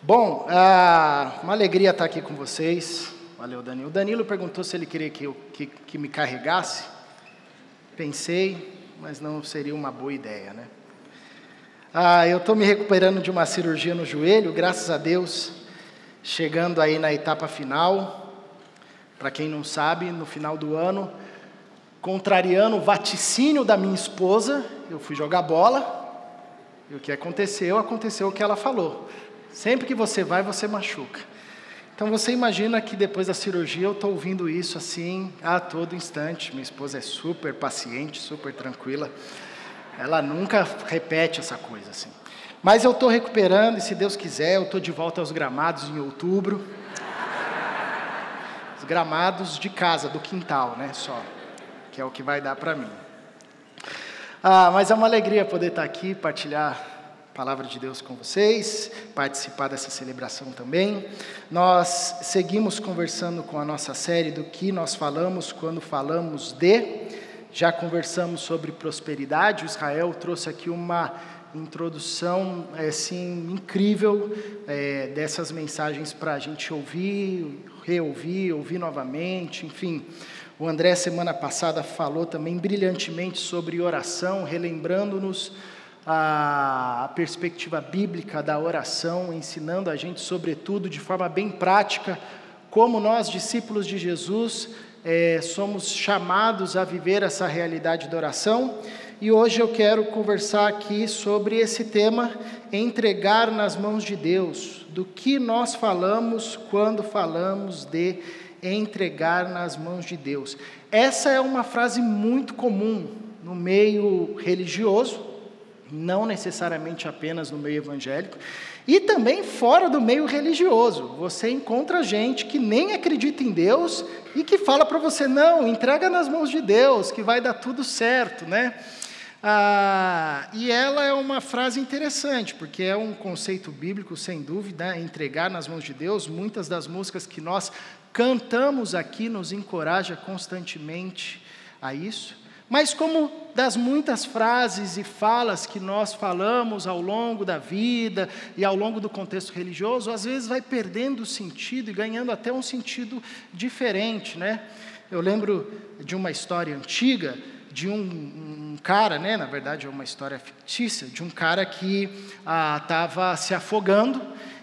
Bom, ah, uma alegria estar aqui com vocês. Valeu, Danilo. O Danilo perguntou se ele queria que, eu, que, que me carregasse. Pensei, mas não seria uma boa ideia, né? Ah, eu estou me recuperando de uma cirurgia no joelho, graças a Deus, chegando aí na etapa final. Para quem não sabe, no final do ano, contrariando o vaticínio da minha esposa, eu fui jogar bola. E o que aconteceu? Aconteceu o que ela falou. Sempre que você vai, você machuca. Então você imagina que depois da cirurgia eu estou ouvindo isso assim a todo instante. Minha esposa é super paciente, super tranquila. Ela nunca repete essa coisa assim. Mas eu estou recuperando e se Deus quiser eu estou de volta aos gramados em outubro. Os gramados de casa, do quintal, né? Só, que é o que vai dar para mim. Ah, mas é uma alegria poder estar aqui, partilhar palavra de Deus com vocês, participar dessa celebração também. Nós seguimos conversando com a nossa série do que nós falamos quando falamos de. Já conversamos sobre prosperidade. O Israel trouxe aqui uma introdução assim incrível é, dessas mensagens para a gente ouvir, reouvir, ouvir novamente, enfim. O André semana passada falou também brilhantemente sobre oração, relembrando-nos a perspectiva bíblica da oração, ensinando a gente, sobretudo, de forma bem prática, como nós, discípulos de Jesus, é, somos chamados a viver essa realidade da oração. E hoje eu quero conversar aqui sobre esse tema, entregar nas mãos de Deus, do que nós falamos quando falamos de entregar nas mãos de Deus. Essa é uma frase muito comum no meio religioso, não necessariamente apenas no meio evangélico, e também fora do meio religioso. Você encontra gente que nem acredita em Deus e que fala para você: não, entrega nas mãos de Deus, que vai dar tudo certo, né? Ah, e ela é uma frase interessante, porque é um conceito bíblico, sem dúvida, entregar nas mãos de Deus. Muitas das músicas que nós cantamos aqui nos encoraja constantemente a isso. Mas, como das muitas frases e falas que nós falamos ao longo da vida e ao longo do contexto religioso, às vezes vai perdendo sentido e ganhando até um sentido diferente, né? Eu lembro de uma história antiga de um, um cara, né? Na verdade é uma história fictícia de um cara que estava ah, se afogando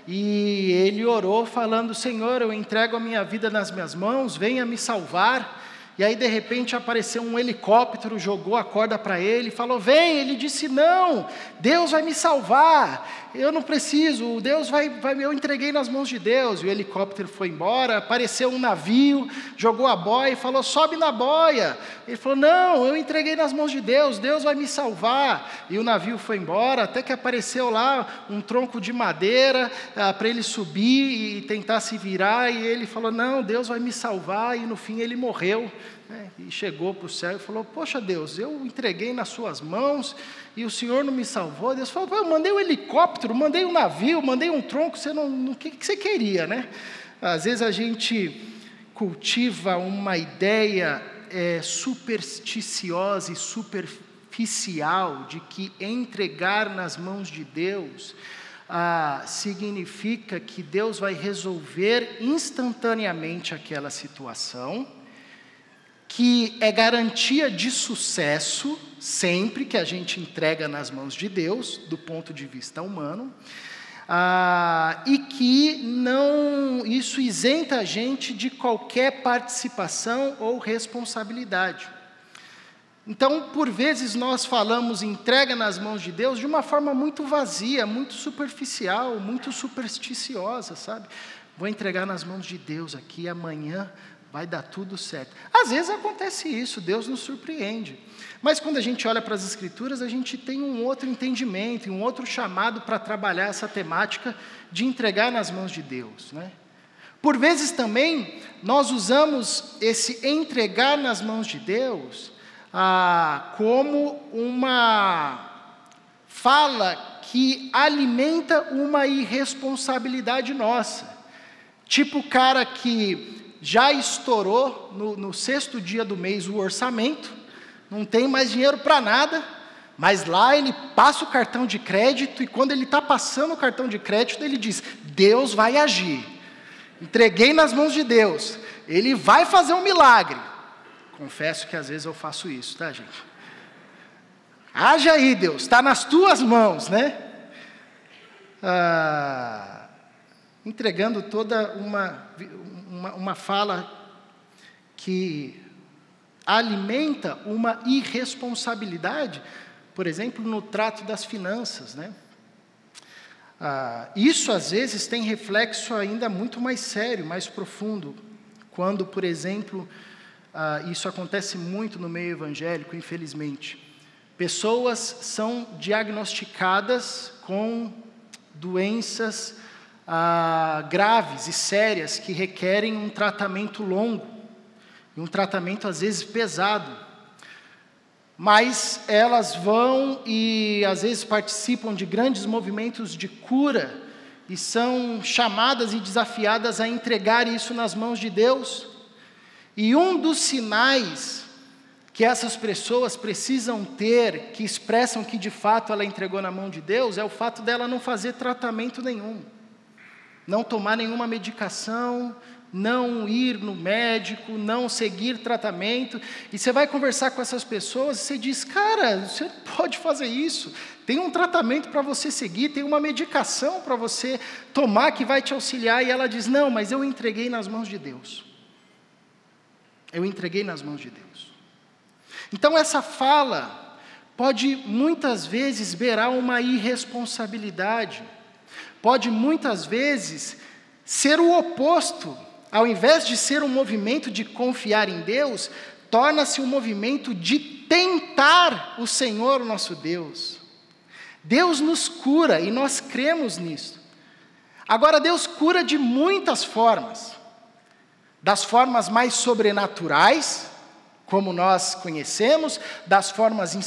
e ele orou falando: Senhor, eu entrego a minha vida nas minhas mãos, venha me salvar. E aí, de repente, apareceu um helicóptero, jogou a corda para ele, falou: Vem. Ele disse: Não, Deus vai me salvar. Eu não preciso, Deus vai, vai. Eu entreguei nas mãos de Deus. E o helicóptero foi embora. Apareceu um navio, jogou a boia e falou: Sobe na boia. Ele falou: Não, eu entreguei nas mãos de Deus, Deus vai me salvar. E o navio foi embora, até que apareceu lá um tronco de madeira ah, para ele subir e tentar se virar. E ele falou: Não, Deus vai me salvar. E no fim ele morreu. Né? E chegou para o céu e falou: Poxa Deus, eu entreguei nas suas mãos e o Senhor não me salvou. Deus falou: Eu mandei um helicóptero, mandei um navio, mandei um tronco, você não, o que, que você queria, né? Às vezes a gente cultiva uma ideia é, supersticiosa e superficial de que entregar nas mãos de Deus ah, significa que Deus vai resolver instantaneamente aquela situação, que é garantia de sucesso sempre que a gente entrega nas mãos de Deus, do ponto de vista humano. Ah, e que não isso isenta a gente de qualquer participação ou responsabilidade. Então, por vezes nós falamos entrega nas mãos de Deus de uma forma muito vazia, muito superficial, muito supersticiosa, sabe? Vou entregar nas mãos de Deus aqui amanhã vai dar tudo certo. Às vezes acontece isso, Deus nos surpreende. Mas quando a gente olha para as Escrituras, a gente tem um outro entendimento, um outro chamado para trabalhar essa temática de entregar nas mãos de Deus. Né? Por vezes também, nós usamos esse entregar nas mãos de Deus ah, como uma fala que alimenta uma irresponsabilidade nossa. Tipo o cara que já estourou no, no sexto dia do mês o orçamento, não tem mais dinheiro para nada, Mas lá ele passa o cartão de crédito e quando ele está passando o cartão de crédito, ele diz: Deus vai agir. Entreguei nas mãos de Deus. Ele vai fazer um milagre. Confesso que às vezes eu faço isso, tá, gente? Haja aí, Deus, está nas tuas mãos, né? Ah, entregando toda uma, uma, uma fala que alimenta uma irresponsabilidade por exemplo, no trato das finanças, né? Ah, isso às vezes tem reflexo ainda muito mais sério, mais profundo, quando, por exemplo, ah, isso acontece muito no meio evangélico, infelizmente. Pessoas são diagnosticadas com doenças ah, graves e sérias que requerem um tratamento longo, e um tratamento às vezes pesado mas elas vão e às vezes participam de grandes movimentos de cura e são chamadas e desafiadas a entregar isso nas mãos de Deus. E um dos sinais que essas pessoas precisam ter, que expressam que de fato ela entregou na mão de Deus, é o fato dela não fazer tratamento nenhum, não tomar nenhuma medicação, não ir no médico, não seguir tratamento. E você vai conversar com essas pessoas e você diz: cara, você pode fazer isso. Tem um tratamento para você seguir, tem uma medicação para você tomar que vai te auxiliar. E ela diz: não, mas eu entreguei nas mãos de Deus. Eu entreguei nas mãos de Deus. Então, essa fala pode muitas vezes beirar uma irresponsabilidade, pode muitas vezes ser o oposto ao invés de ser um movimento de confiar em Deus, torna-se um movimento de tentar o Senhor nosso Deus. Deus nos cura e nós cremos nisso. Agora, Deus cura de muitas formas. Das formas mais sobrenaturais, como nós conhecemos, das formas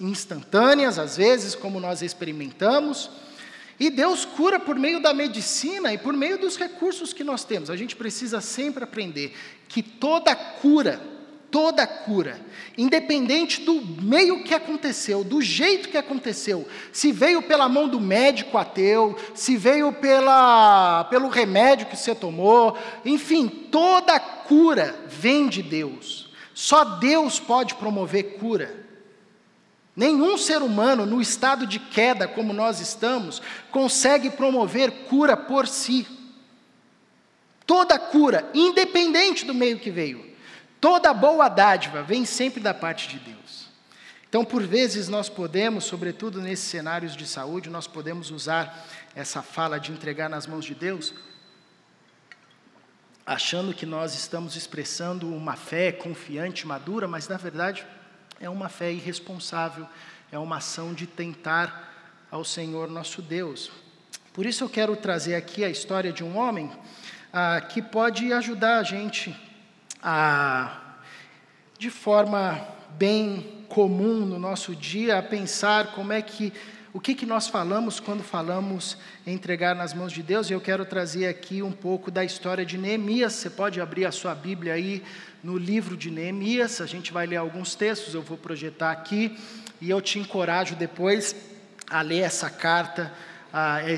instantâneas, às vezes, como nós experimentamos e Deus cura por meio da medicina e por meio dos recursos que nós temos. A gente precisa sempre aprender que toda cura, toda cura, independente do meio que aconteceu, do jeito que aconteceu, se veio pela mão do médico ateu, se veio pela, pelo remédio que você tomou, enfim, toda cura vem de Deus. Só Deus pode promover cura. Nenhum ser humano, no estado de queda como nós estamos, consegue promover cura por si. Toda cura, independente do meio que veio, toda boa dádiva vem sempre da parte de Deus. Então, por vezes, nós podemos, sobretudo nesses cenários de saúde, nós podemos usar essa fala de entregar nas mãos de Deus, achando que nós estamos expressando uma fé confiante, madura, mas na verdade é uma fé irresponsável, é uma ação de tentar ao Senhor nosso Deus. Por isso eu quero trazer aqui a história de um homem ah, que pode ajudar a gente a, de forma bem comum no nosso dia, a pensar como é que o que, que nós falamos quando falamos entregar nas mãos de Deus? E eu quero trazer aqui um pouco da história de Neemias. Você pode abrir a sua Bíblia aí no livro de Neemias, a gente vai ler alguns textos, eu vou projetar aqui, e eu te encorajo depois a ler essa carta,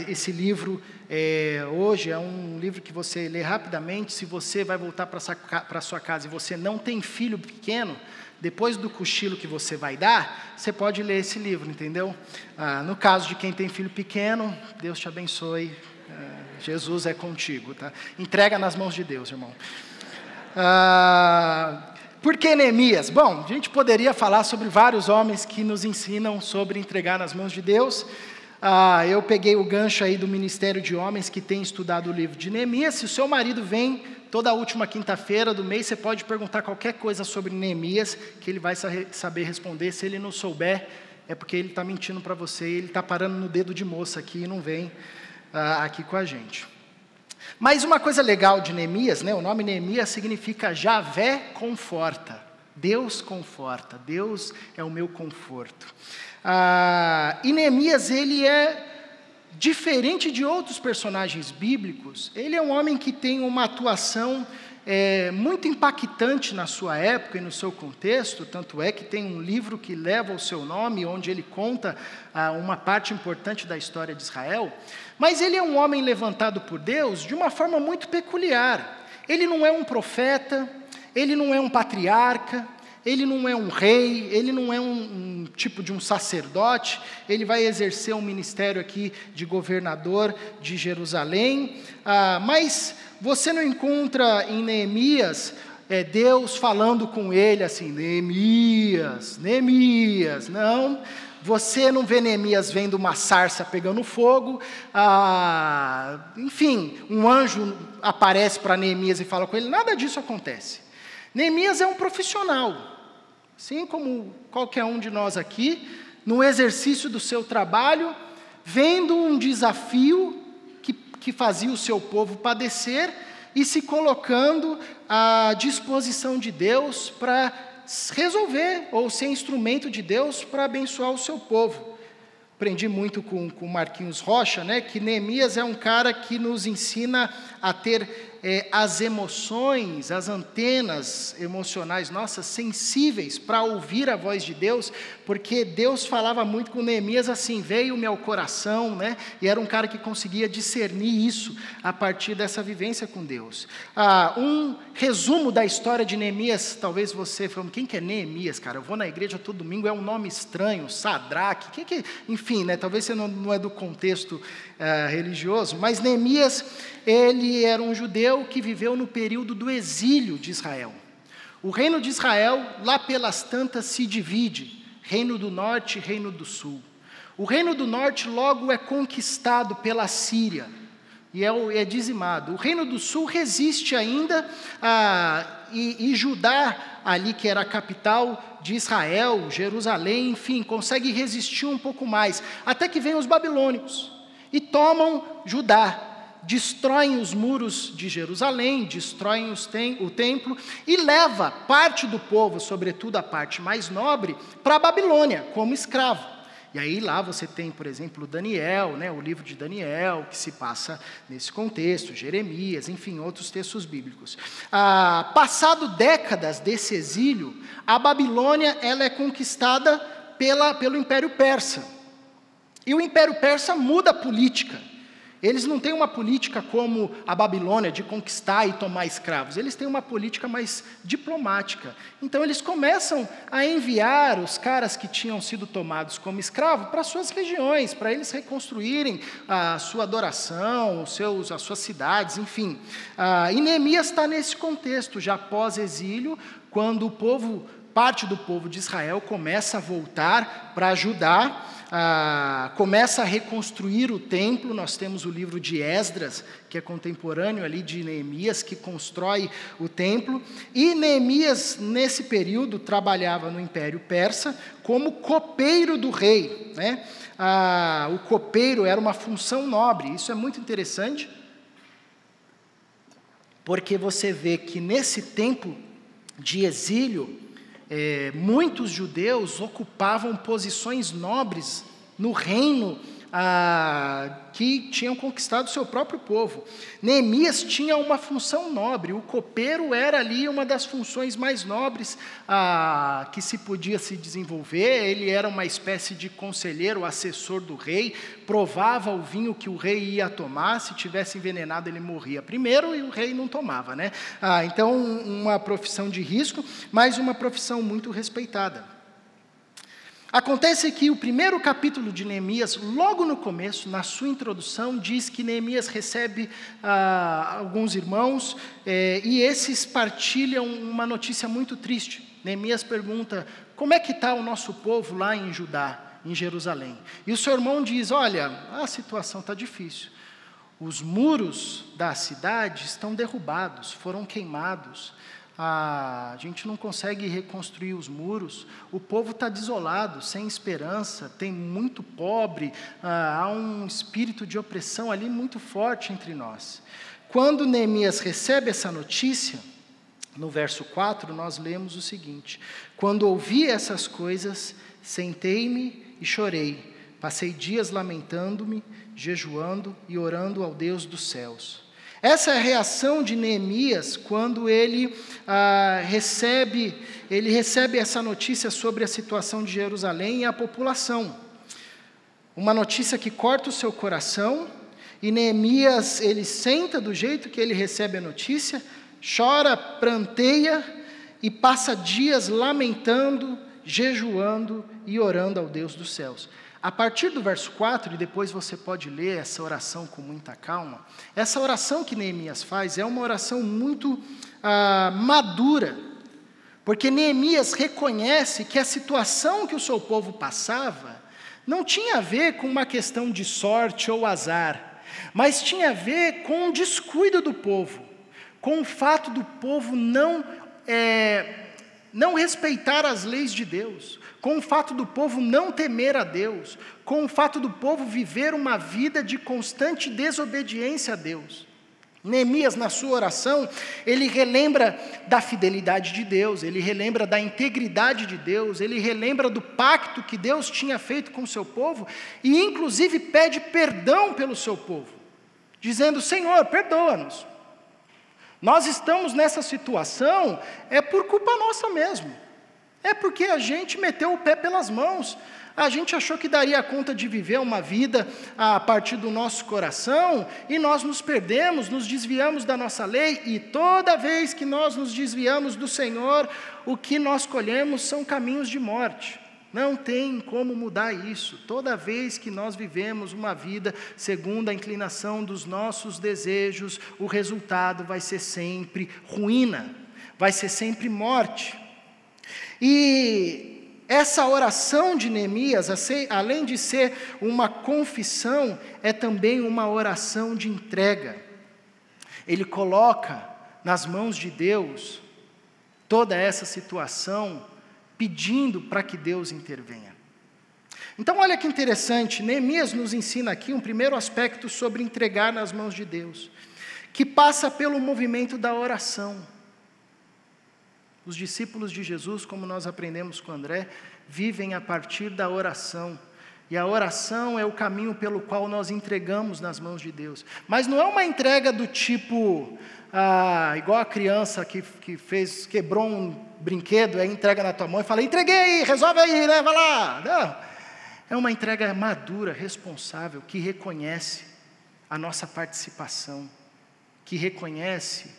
esse livro. É, hoje é um livro que você lê rapidamente. Se você vai voltar para a sua casa e você não tem filho pequeno, depois do cochilo que você vai dar, você pode ler esse livro, entendeu? Ah, no caso de quem tem filho pequeno, Deus te abençoe. Ah, Jesus é contigo, tá? Entrega nas mãos de Deus, irmão. Ah, por que Neemias? Bom, a gente poderia falar sobre vários homens que nos ensinam sobre entregar nas mãos de Deus. Ah, eu peguei o gancho aí do Ministério de Homens que tem estudado o livro de Neemias. Se o seu marido vem toda última quinta-feira do mês, você pode perguntar qualquer coisa sobre Neemias, que ele vai saber responder. Se ele não souber, é porque ele está mentindo para você, ele está parando no dedo de moça aqui e não vem ah, aqui com a gente. Mas uma coisa legal de Neemias, né, o nome Neemias significa Javé conforta. Deus conforta, Deus é o meu conforto. Ah, e Neemias, ele é diferente de outros personagens bíblicos, ele é um homem que tem uma atuação é, muito impactante na sua época e no seu contexto, tanto é que tem um livro que leva o seu nome, onde ele conta ah, uma parte importante da história de Israel. Mas ele é um homem levantado por Deus de uma forma muito peculiar. Ele não é um profeta, ele não é um patriarca, ele não é um rei, ele não é um, um, tipo de um sacerdote, ele vai exercer um ministério aqui de governador de Jerusalém, ah, mas você não encontra em Neemias é, Deus falando com ele assim, Neemias, Neemias, não. Você não vê Neemias vendo uma sarça pegando fogo, ah, enfim, um anjo aparece para Neemias e fala com ele, nada disso acontece. Neemias é um profissional, Assim como qualquer um de nós aqui, no exercício do seu trabalho, vendo um desafio que, que fazia o seu povo padecer e se colocando à disposição de Deus para resolver ou ser instrumento de Deus para abençoar o seu povo. Aprendi muito com, com Marquinhos Rocha, né, que Neemias é um cara que nos ensina a ter é, as emoções, as antenas emocionais nossas sensíveis para ouvir a voz de Deus, porque Deus falava muito com Neemias assim: veio o meu coração, né? E era um cara que conseguia discernir isso a partir dessa vivência com Deus. Ah, um resumo da história de Neemias, talvez você falando, quem que é Neemias, cara? Eu vou na igreja todo domingo, é um nome estranho, Sadraque, que que, enfim, né? Talvez você não, não é do contexto ah, religioso, mas Neemias ele era um judeu que viveu no período do exílio de Israel. O reino de Israel, lá pelas tantas, se divide: reino do norte e reino do sul. O reino do norte logo é conquistado pela Síria e é, é dizimado. O reino do sul resiste ainda, a, e, e Judá, ali que era a capital de Israel, Jerusalém, enfim, consegue resistir um pouco mais, até que vêm os babilônicos e tomam Judá destroem os muros de Jerusalém, destroem tem, o templo e leva parte do povo, sobretudo a parte mais nobre, para a Babilônia como escravo. E aí lá você tem, por exemplo, Daniel, né, o livro de Daniel, que se passa nesse contexto, Jeremias, enfim, outros textos bíblicos. Ah, passado décadas desse exílio, a Babilônia ela é conquistada pela, pelo Império Persa. E o Império Persa muda a política. Eles não têm uma política como a Babilônia, de conquistar e tomar escravos. Eles têm uma política mais diplomática. Então, eles começam a enviar os caras que tinham sido tomados como escravo para suas regiões, para eles reconstruírem a sua adoração, os seus, as suas cidades, enfim. Ah, e Neemias está nesse contexto, já pós-exílio, quando o povo, parte do povo de Israel, começa a voltar para ajudar ah, começa a reconstruir o templo. Nós temos o livro de Esdras, que é contemporâneo ali de Neemias, que constrói o templo. E Neemias, nesse período, trabalhava no Império Persa como copeiro do rei. Né? Ah, o copeiro era uma função nobre, isso é muito interessante, porque você vê que nesse tempo de exílio, é, muitos judeus ocupavam posições nobres no reino ah, que tinham conquistado seu próprio povo. Neemias tinha uma função nobre, o copeiro era ali uma das funções mais nobres ah, que se podia se desenvolver, ele era uma espécie de conselheiro, assessor do rei, provava o vinho que o rei ia tomar, se tivesse envenenado ele morria primeiro e o rei não tomava. Né? Ah, então, uma profissão de risco, mas uma profissão muito respeitada. Acontece que o primeiro capítulo de Neemias, logo no começo, na sua introdução, diz que Neemias recebe ah, alguns irmãos eh, e esses partilham uma notícia muito triste. Neemias pergunta: como é que está o nosso povo lá em Judá, em Jerusalém? E o seu irmão diz: olha, a situação está difícil. Os muros da cidade estão derrubados, foram queimados a gente não consegue reconstruir os muros, o povo está desolado, sem esperança, tem muito pobre, ah, há um espírito de opressão ali muito forte entre nós. Quando Neemias recebe essa notícia, no verso 4, nós lemos o seguinte: Quando ouvi essas coisas, sentei-me e chorei, passei dias lamentando-me, jejuando e orando ao Deus dos céus. Essa é a reação de Neemias quando ele ah, recebe, ele recebe essa notícia sobre a situação de Jerusalém e a população. Uma notícia que corta o seu coração, e Neemias, ele senta do jeito que ele recebe a notícia, chora, pranteia e passa dias lamentando, jejuando e orando ao Deus dos céus. A partir do verso 4, e depois você pode ler essa oração com muita calma, essa oração que Neemias faz é uma oração muito ah, madura, porque Neemias reconhece que a situação que o seu povo passava não tinha a ver com uma questão de sorte ou azar, mas tinha a ver com o descuido do povo, com o fato do povo não, é, não respeitar as leis de Deus, com o fato do povo não temer a Deus, com o fato do povo viver uma vida de constante desobediência a Deus. Neemias, na sua oração, ele relembra da fidelidade de Deus, ele relembra da integridade de Deus, ele relembra do pacto que Deus tinha feito com o seu povo e, inclusive, pede perdão pelo seu povo, dizendo: Senhor, perdoa-nos. Nós estamos nessa situação, é por culpa nossa mesmo. É porque a gente meteu o pé pelas mãos. A gente achou que daria conta de viver uma vida a partir do nosso coração e nós nos perdemos, nos desviamos da nossa lei e toda vez que nós nos desviamos do Senhor, o que nós colhemos são caminhos de morte. Não tem como mudar isso. Toda vez que nós vivemos uma vida segundo a inclinação dos nossos desejos, o resultado vai ser sempre ruína, vai ser sempre morte. E essa oração de Neemias, além de ser uma confissão, é também uma oração de entrega. Ele coloca nas mãos de Deus toda essa situação, pedindo para que Deus intervenha. Então, olha que interessante, Neemias nos ensina aqui um primeiro aspecto sobre entregar nas mãos de Deus, que passa pelo movimento da oração. Os discípulos de Jesus, como nós aprendemos com André, vivem a partir da oração. E a oração é o caminho pelo qual nós entregamos nas mãos de Deus. Mas não é uma entrega do tipo, ah, igual a criança que, que fez, quebrou um brinquedo, aí entrega na tua mão e fala: entreguei, resolve aí, leva lá. Não. É uma entrega madura, responsável, que reconhece a nossa participação, que reconhece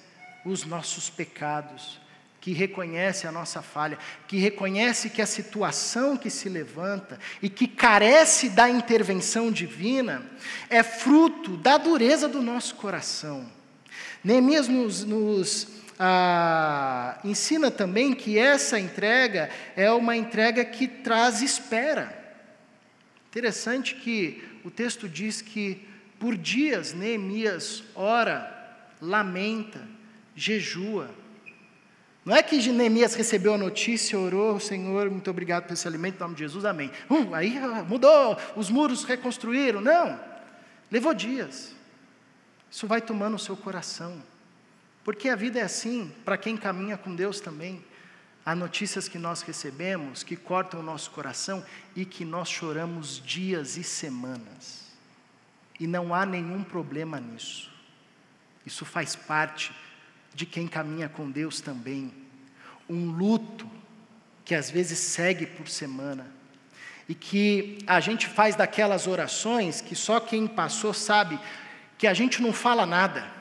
os nossos pecados, que reconhece a nossa falha, que reconhece que a situação que se levanta e que carece da intervenção divina é fruto da dureza do nosso coração. Neemias nos, nos ah, ensina também que essa entrega é uma entrega que traz espera. Interessante que o texto diz que por dias Neemias ora, lamenta, jejua, não é que Neemias recebeu a notícia, orou, Senhor, muito obrigado por esse alimento, em nome de Jesus, amém. Uh, aí ah, mudou, os muros reconstruíram. Não, levou dias. Isso vai tomando o seu coração. Porque a vida é assim, para quem caminha com Deus também. Há notícias que nós recebemos que cortam o nosso coração e que nós choramos dias e semanas. E não há nenhum problema nisso. Isso faz parte de quem caminha com Deus também. Um luto que às vezes segue por semana. E que a gente faz daquelas orações que só quem passou sabe que a gente não fala nada,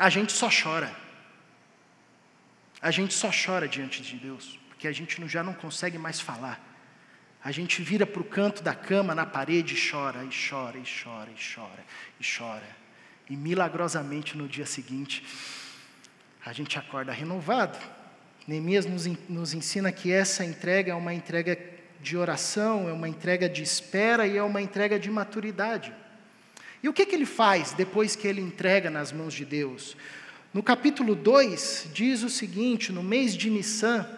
a gente só chora. A gente só chora diante de Deus, porque a gente já não consegue mais falar. A gente vira para o canto da cama, na parede, e chora, e chora, e chora, e chora, e chora. E milagrosamente no dia seguinte, a gente acorda renovado. Neemias nos, nos ensina que essa entrega é uma entrega de oração, é uma entrega de espera e é uma entrega de maturidade. E o que, que ele faz depois que ele entrega nas mãos de Deus? No capítulo 2, diz o seguinte: no mês de Nissan,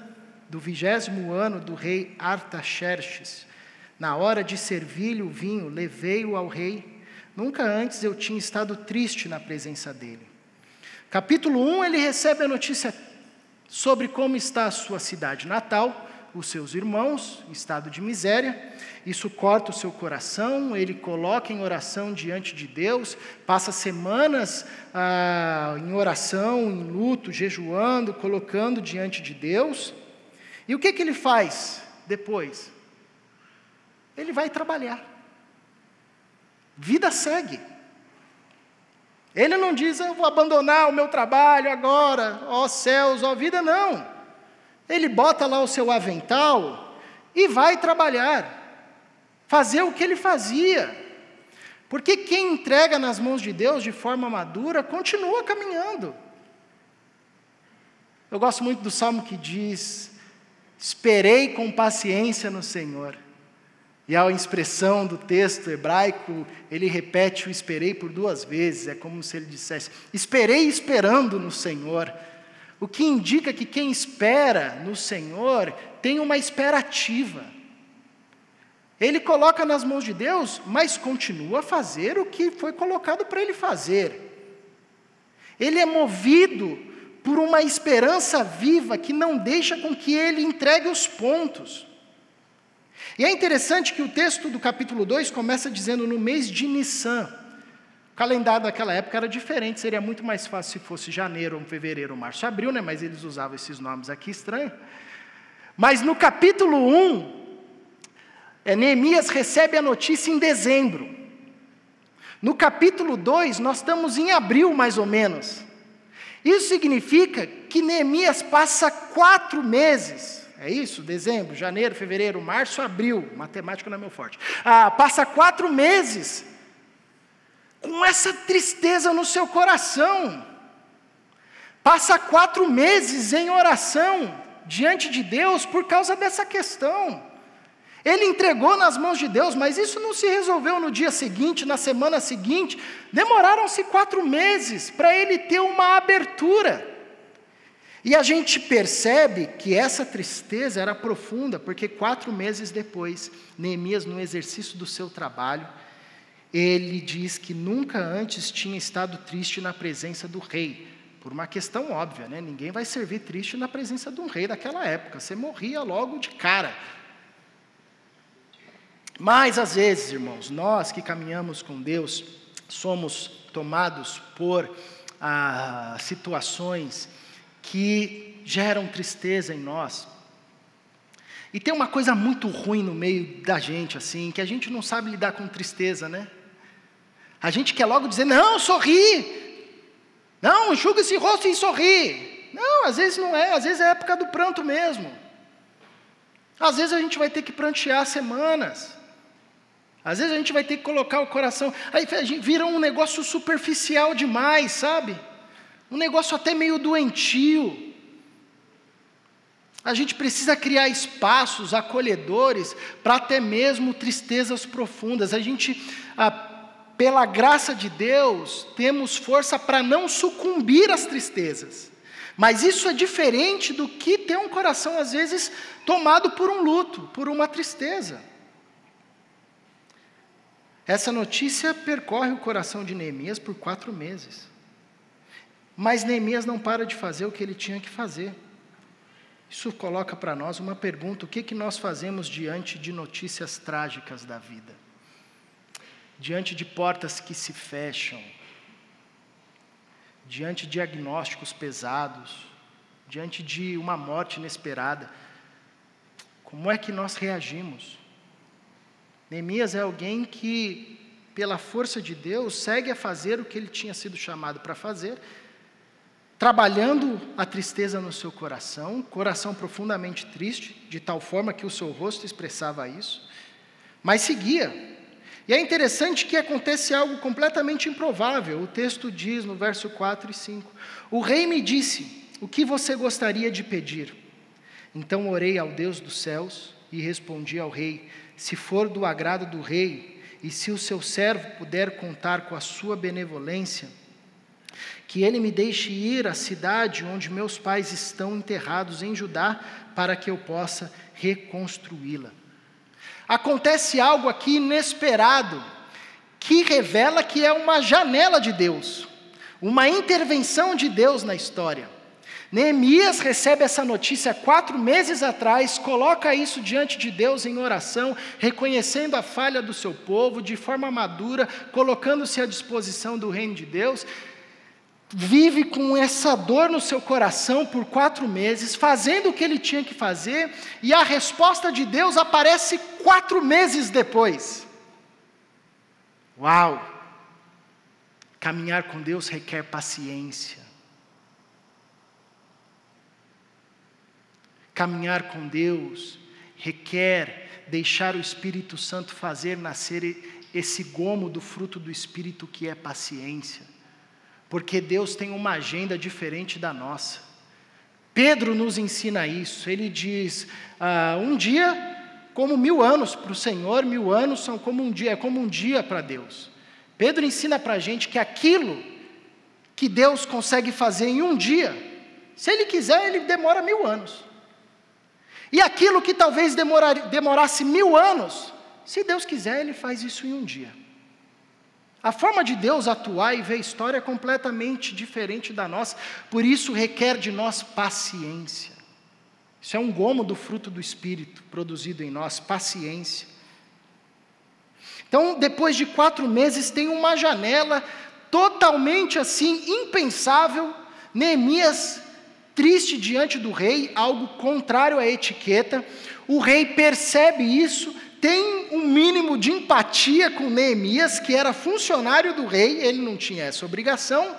do vigésimo ano do rei Artaxerxes, na hora de servir-lhe o vinho, levei-o ao rei. Nunca antes eu tinha estado triste na presença dele. Capítulo 1, ele recebe a notícia sobre como está a sua cidade natal, os seus irmãos estado de miséria. Isso corta o seu coração, ele coloca em oração diante de Deus, passa semanas ah, em oração, em luto, jejuando, colocando diante de Deus. E o que, que ele faz depois? Ele vai trabalhar. Vida segue. Ele não diz, eu vou abandonar o meu trabalho agora, ó céus, ó vida, não. Ele bota lá o seu avental e vai trabalhar, fazer o que ele fazia. Porque quem entrega nas mãos de Deus de forma madura continua caminhando. Eu gosto muito do salmo que diz: Esperei com paciência no Senhor. E a expressão do texto hebraico, ele repete o esperei por duas vezes, é como se ele dissesse: Esperei esperando no Senhor. O que indica que quem espera no Senhor tem uma espera ativa. Ele coloca nas mãos de Deus, mas continua a fazer o que foi colocado para ele fazer. Ele é movido por uma esperança viva que não deixa com que ele entregue os pontos. E é interessante que o texto do capítulo 2 começa dizendo no mês de Nissan. O calendário daquela época era diferente, seria muito mais fácil se fosse janeiro, fevereiro, março, abril, né? mas eles usavam esses nomes aqui estranhos. Mas no capítulo 1, é, Neemias recebe a notícia em dezembro. No capítulo 2, nós estamos em abril, mais ou menos. Isso significa que Neemias passa quatro meses é isso? Dezembro, janeiro, fevereiro, março, abril. Matemática não é meu forte. Ah, passa quatro meses com essa tristeza no seu coração. Passa quatro meses em oração diante de Deus por causa dessa questão. Ele entregou nas mãos de Deus, mas isso não se resolveu no dia seguinte, na semana seguinte. Demoraram-se quatro meses para ele ter uma abertura. E a gente percebe que essa tristeza era profunda, porque quatro meses depois, Neemias, no exercício do seu trabalho, ele diz que nunca antes tinha estado triste na presença do rei. Por uma questão óbvia, né? ninguém vai servir triste na presença de um rei daquela época, você morria logo de cara. Mas às vezes, irmãos, nós que caminhamos com Deus, somos tomados por ah, situações que geram tristeza em nós. E tem uma coisa muito ruim no meio da gente, assim, que a gente não sabe lidar com tristeza, né? A gente quer logo dizer, não, sorri. Não, enxuga esse rosto e sorri. Não, às vezes não é, às vezes é época do pranto mesmo. Às vezes a gente vai ter que prantear semanas. Às vezes a gente vai ter que colocar o coração. Aí vira um negócio superficial demais, sabe? um negócio até meio doentio. A gente precisa criar espaços acolhedores para até mesmo tristezas profundas. A gente, ah, pela graça de Deus, temos força para não sucumbir às tristezas. Mas isso é diferente do que ter um coração, às vezes, tomado por um luto, por uma tristeza. Essa notícia percorre o coração de Neemias por quatro meses. Mas Neemias não para de fazer o que ele tinha que fazer. Isso coloca para nós uma pergunta: o que, que nós fazemos diante de notícias trágicas da vida? Diante de portas que se fecham, diante de diagnósticos pesados, diante de uma morte inesperada, como é que nós reagimos? Neemias é alguém que, pela força de Deus, segue a fazer o que ele tinha sido chamado para fazer trabalhando a tristeza no seu coração, coração profundamente triste, de tal forma que o seu rosto expressava isso, mas seguia. E é interessante que acontece algo completamente improvável. O texto diz no verso 4 e 5: O rei me disse: O que você gostaria de pedir? Então orei ao Deus dos céus e respondi ao rei: Se for do agrado do rei, e se o seu servo puder contar com a sua benevolência, que ele me deixe ir à cidade onde meus pais estão enterrados em Judá, para que eu possa reconstruí-la. Acontece algo aqui inesperado, que revela que é uma janela de Deus, uma intervenção de Deus na história. Neemias recebe essa notícia quatro meses atrás, coloca isso diante de Deus em oração, reconhecendo a falha do seu povo, de forma madura, colocando-se à disposição do reino de Deus. Vive com essa dor no seu coração por quatro meses, fazendo o que ele tinha que fazer, e a resposta de Deus aparece quatro meses depois. Uau! Caminhar com Deus requer paciência. Caminhar com Deus requer deixar o Espírito Santo fazer nascer esse gomo do fruto do Espírito que é paciência, porque Deus tem uma agenda diferente da nossa. Pedro nos ensina isso, ele diz: ah, um dia como mil anos para o Senhor, mil anos são como um dia, é como um dia para Deus. Pedro ensina para a gente que aquilo que Deus consegue fazer em um dia, se Ele quiser, Ele demora mil anos. E aquilo que talvez demorar, demorasse mil anos, se Deus quiser, Ele faz isso em um dia. A forma de Deus atuar e ver a história é completamente diferente da nossa, por isso requer de nós paciência. Isso é um gomo do fruto do Espírito produzido em nós, paciência. Então, depois de quatro meses, tem uma janela totalmente assim, impensável. Neemias triste diante do rei, algo contrário à etiqueta. O rei percebe isso, tem um mínimo de empatia com Neemias, que era funcionário do rei, ele não tinha essa obrigação,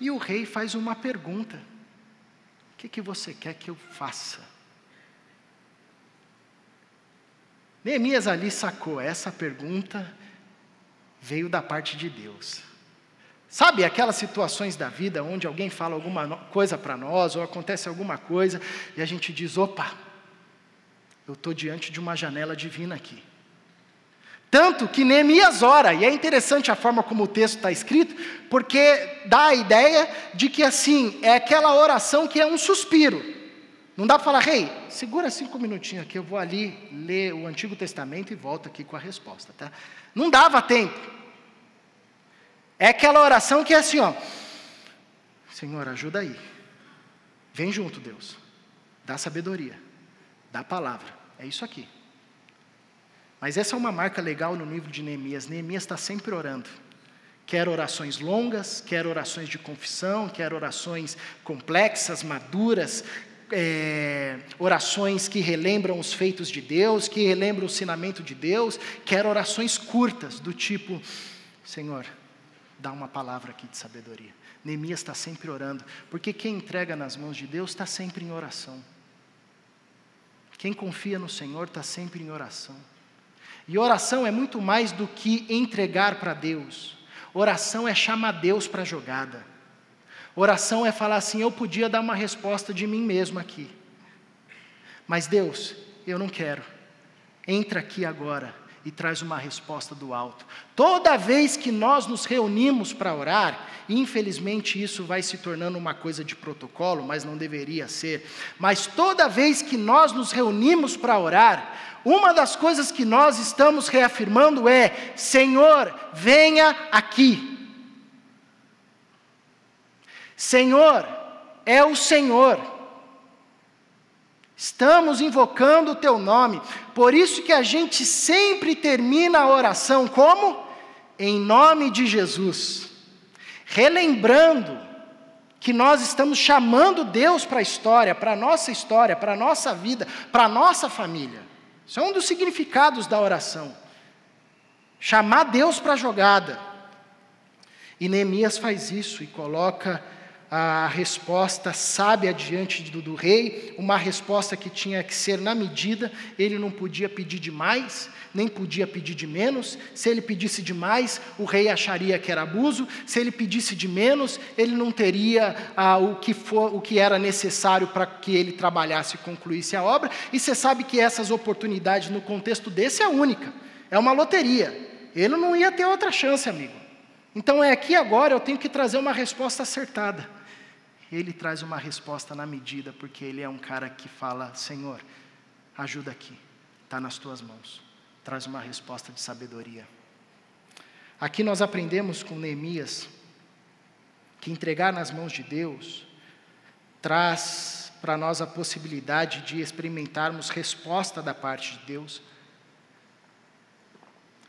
e o rei faz uma pergunta: O que, que você quer que eu faça? Neemias ali sacou, essa pergunta veio da parte de Deus. Sabe aquelas situações da vida onde alguém fala alguma coisa para nós, ou acontece alguma coisa, e a gente diz: opa, eu estou diante de uma janela divina aqui. Tanto que Neemias ora, e é interessante a forma como o texto está escrito, porque dá a ideia de que assim, é aquela oração que é um suspiro. Não dá para falar, rei, hey, segura cinco minutinhos aqui, eu vou ali ler o Antigo Testamento e volto aqui com a resposta, tá? Não dava tempo. É aquela oração que é assim, ó. Senhor, ajuda aí. Vem junto, Deus. Dá sabedoria. Dá palavra. É isso aqui. Mas essa é uma marca legal no livro de Neemias. Neemias está sempre orando. Quer orações longas, quer orações de confissão, quer orações complexas, maduras, é, orações que relembram os feitos de Deus, que relembram o ensinamento de Deus, quer orações curtas, do tipo: Senhor, dá uma palavra aqui de sabedoria. Neemias está sempre orando, porque quem entrega nas mãos de Deus está sempre em oração. Quem confia no Senhor está sempre em oração. E oração é muito mais do que entregar para Deus. Oração é chamar Deus para a jogada. Oração é falar assim: eu podia dar uma resposta de mim mesmo aqui. Mas Deus, eu não quero. Entra aqui agora e traz uma resposta do alto. Toda vez que nós nos reunimos para orar, infelizmente isso vai se tornando uma coisa de protocolo, mas não deveria ser. Mas toda vez que nós nos reunimos para orar, uma das coisas que nós estamos reafirmando é: Senhor, venha aqui. Senhor, é o Senhor. Estamos invocando o teu nome. Por isso que a gente sempre termina a oração como? Em nome de Jesus. Relembrando que nós estamos chamando Deus para a história, para a nossa história, para a nossa vida, para a nossa família. Isso é um dos significados da oração. Chamar Deus para a jogada. E Neemias faz isso e coloca a resposta sábia diante do, do, rei, uma resposta que tinha que ser na medida, ele não podia pedir demais, nem podia pedir de menos. Se ele pedisse demais, o rei acharia que era abuso. Se ele pedisse de menos, ele não teria ah, o, que for, o que era necessário para que ele trabalhasse e concluísse a obra. E você sabe que essas oportunidades, no contexto desse, é única, é uma loteria. Ele não ia ter outra chance, amigo. Então é aqui agora eu tenho que trazer uma resposta acertada ele traz uma resposta na medida, porque ele é um cara que fala: Senhor, ajuda aqui, está nas tuas mãos. Traz uma resposta de sabedoria. Aqui nós aprendemos com Neemias que entregar nas mãos de Deus traz para nós a possibilidade de experimentarmos resposta da parte de Deus.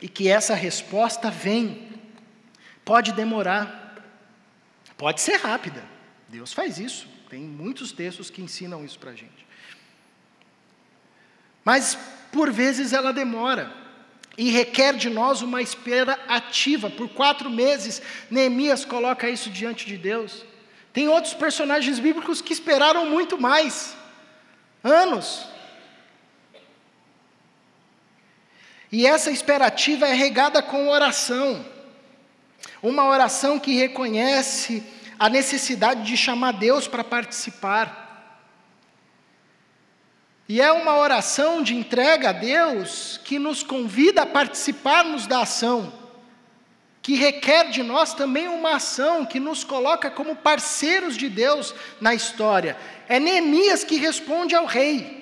E que essa resposta vem, pode demorar, pode ser rápida. Deus faz isso. Tem muitos textos que ensinam isso para a gente. Mas, por vezes, ela demora e requer de nós uma espera ativa. Por quatro meses, Neemias coloca isso diante de Deus. Tem outros personagens bíblicos que esperaram muito mais anos. E essa esperativa é regada com oração. Uma oração que reconhece a necessidade de chamar Deus para participar. E é uma oração de entrega a Deus que nos convida a participarmos da ação, que requer de nós também uma ação que nos coloca como parceiros de Deus na história. É Neemias que responde ao rei.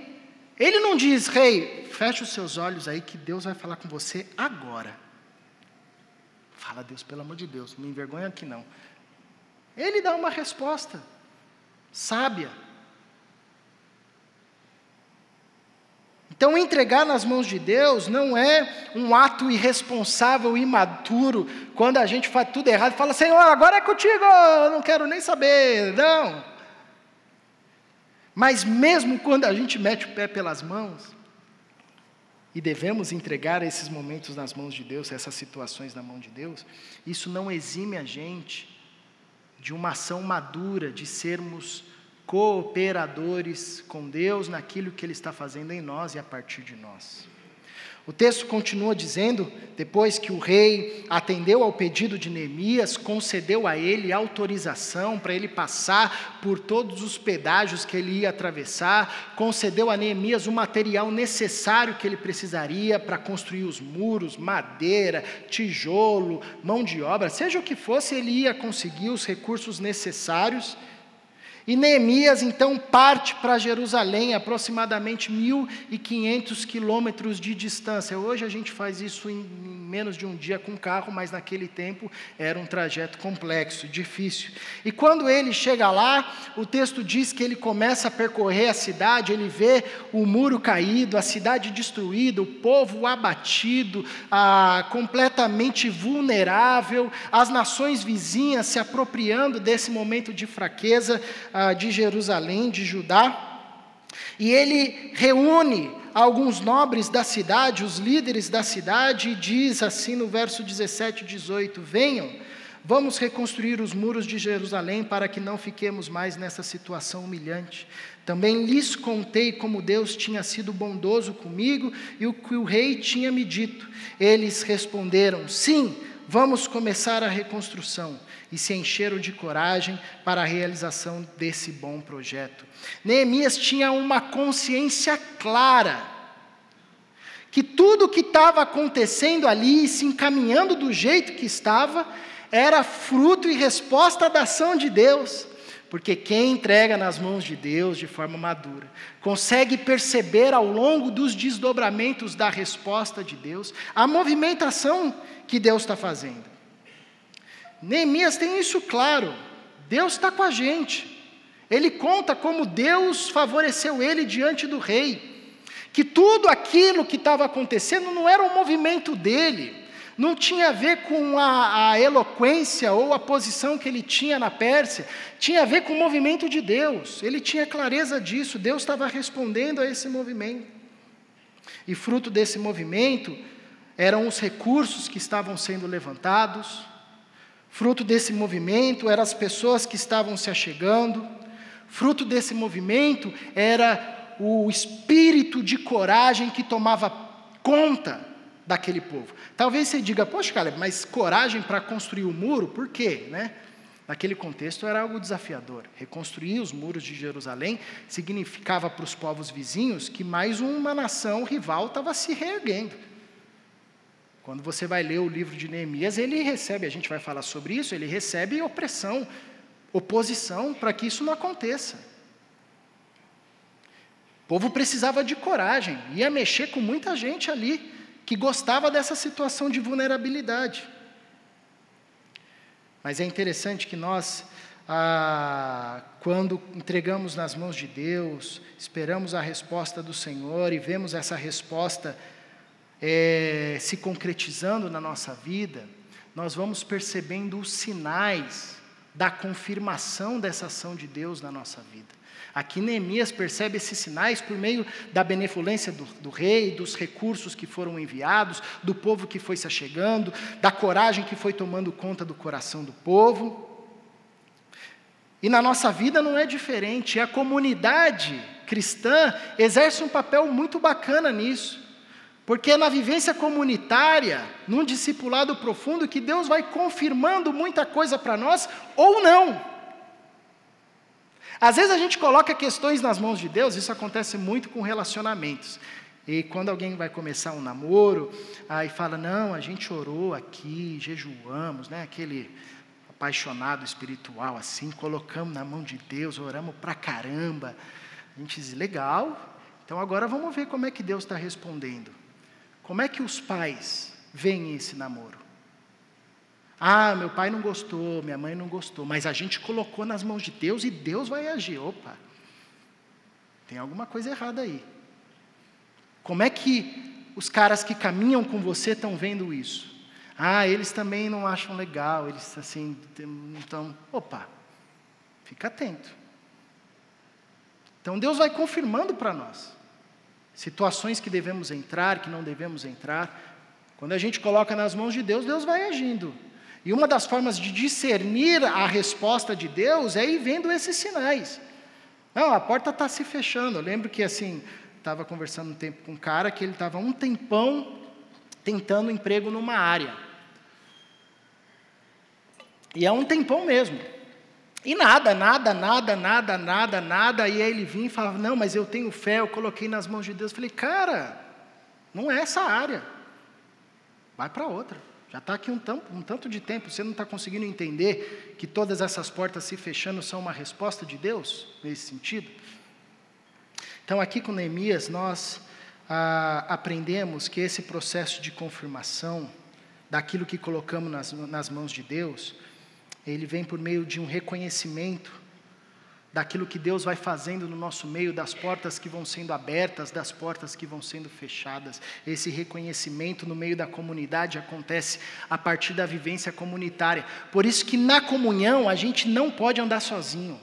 Ele não diz, rei, feche os seus olhos aí que Deus vai falar com você agora. Fala, Deus, pelo amor de Deus, não me envergonha aqui não. Ele dá uma resposta sábia. Então, entregar nas mãos de Deus não é um ato irresponsável, imaturo, quando a gente faz tudo errado e fala, Senhor, agora é contigo, eu não quero nem saber. Não. Mas mesmo quando a gente mete o pé pelas mãos, e devemos entregar esses momentos nas mãos de Deus, essas situações na mão de Deus, isso não exime a gente de uma ação madura, de sermos cooperadores com Deus naquilo que Ele está fazendo em nós e a partir de nós. O texto continua dizendo: depois que o rei atendeu ao pedido de Neemias, concedeu a ele autorização para ele passar por todos os pedágios que ele ia atravessar, concedeu a Neemias o material necessário que ele precisaria para construir os muros, madeira, tijolo, mão de obra, seja o que fosse, ele ia conseguir os recursos necessários. E Neemias então parte para Jerusalém, aproximadamente 1.500 quilômetros de distância. Hoje a gente faz isso em menos de um dia com carro, mas naquele tempo era um trajeto complexo, difícil. E quando ele chega lá, o texto diz que ele começa a percorrer a cidade, ele vê o muro caído, a cidade destruída, o povo abatido, completamente vulnerável, as nações vizinhas se apropriando desse momento de fraqueza de Jerusalém, de Judá. E ele reúne alguns nobres da cidade, os líderes da cidade, e diz assim no verso 17 e 18: Venham, vamos reconstruir os muros de Jerusalém para que não fiquemos mais nessa situação humilhante. Também lhes contei como Deus tinha sido bondoso comigo e o que o rei tinha me dito. Eles responderam: Sim, vamos começar a reconstrução e se encheram de coragem para a realização desse bom projeto. Neemias tinha uma consciência clara que tudo o que estava acontecendo ali, se encaminhando do jeito que estava, era fruto e resposta da ação de Deus. Porque quem entrega nas mãos de Deus de forma madura, consegue perceber ao longo dos desdobramentos da resposta de Deus, a movimentação que Deus está fazendo. Neemias tem isso claro. Deus está com a gente. Ele conta como Deus favoreceu ele diante do rei. Que tudo aquilo que estava acontecendo não era um movimento dele, não tinha a ver com a, a, eloquência ou a posição que ele tinha na Pérsia, tinha a ver com o movimento de Deus. Ele tinha clareza disso, Deus estava respondendo a esse movimento. E fruto desse movimento eram os recursos que estavam sendo levantados, Fruto desse movimento eram as pessoas que estavam se achegando. Fruto desse movimento era o espírito de coragem que tomava conta daquele povo. Talvez você diga, poxa, Caleb, mas coragem para construir o muro, por quê? Né? Naquele contexto era algo desafiador. Reconstruir os muros de Jerusalém significava para os povos vizinhos que mais uma nação rival estava se reerguendo. Quando você vai ler o livro de Neemias, ele recebe, a gente vai falar sobre isso, ele recebe opressão, oposição para que isso não aconteça. O povo precisava de coragem, ia mexer com muita gente ali que gostava dessa situação de vulnerabilidade. Mas é interessante que nós ah, quando entregamos nas mãos de Deus, esperamos a resposta do Senhor e vemos essa resposta é, se concretizando na nossa vida, nós vamos percebendo os sinais da confirmação dessa ação de Deus na nossa vida. Aqui Neemias percebe esses sinais por meio da benevolência do, do, rei, dos recursos que foram enviados, do povo que foi se achegando, da coragem que foi tomando conta do coração do povo. E na nossa vida não é diferente, a comunidade cristã exerce um papel muito bacana nisso. Porque é na vivência comunitária, num discipulado profundo, que Deus vai confirmando muita coisa para nós ou não. Às vezes a gente coloca questões nas mãos de Deus, isso acontece muito com relacionamentos. E quando alguém vai começar um namoro, aí fala: Não, a gente orou aqui, jejuamos, né? Aquele apaixonado espiritual assim, colocamos na mão de Deus, oramos pra caramba. A gente diz: Legal, então agora vamos ver como é que Deus está respondendo. Como é que os pais veem esse namoro? Ah, meu pai não gostou, minha mãe não gostou, mas a gente colocou nas mãos de Deus e Deus vai agir. Opa, tem alguma coisa errada aí. Como é que os caras que caminham com você estão vendo isso? Ah, eles também não acham legal, eles assim, então, opa, fica atento. Então Deus vai confirmando para nós situações que devemos entrar, que não devemos entrar. Quando a gente coloca nas mãos de Deus, Deus vai agindo. E uma das formas de discernir a resposta de Deus é ir vendo esses sinais. Não, a porta está se fechando. Eu lembro que assim, estava conversando um tempo com um cara que ele estava um tempão tentando emprego numa área. E é um tempão mesmo. E nada, nada, nada, nada, nada, nada. E aí ele vinha e falava: Não, mas eu tenho fé, eu coloquei nas mãos de Deus. Eu falei: Cara, não é essa área. Vai para outra. Já está aqui um, um tanto de tempo, você não está conseguindo entender que todas essas portas se fechando são uma resposta de Deus, nesse sentido? Então, aqui com Neemias, nós ah, aprendemos que esse processo de confirmação daquilo que colocamos nas, nas mãos de Deus, ele vem por meio de um reconhecimento daquilo que Deus vai fazendo no nosso meio, das portas que vão sendo abertas, das portas que vão sendo fechadas. Esse reconhecimento no meio da comunidade acontece a partir da vivência comunitária. Por isso que na comunhão a gente não pode andar sozinho.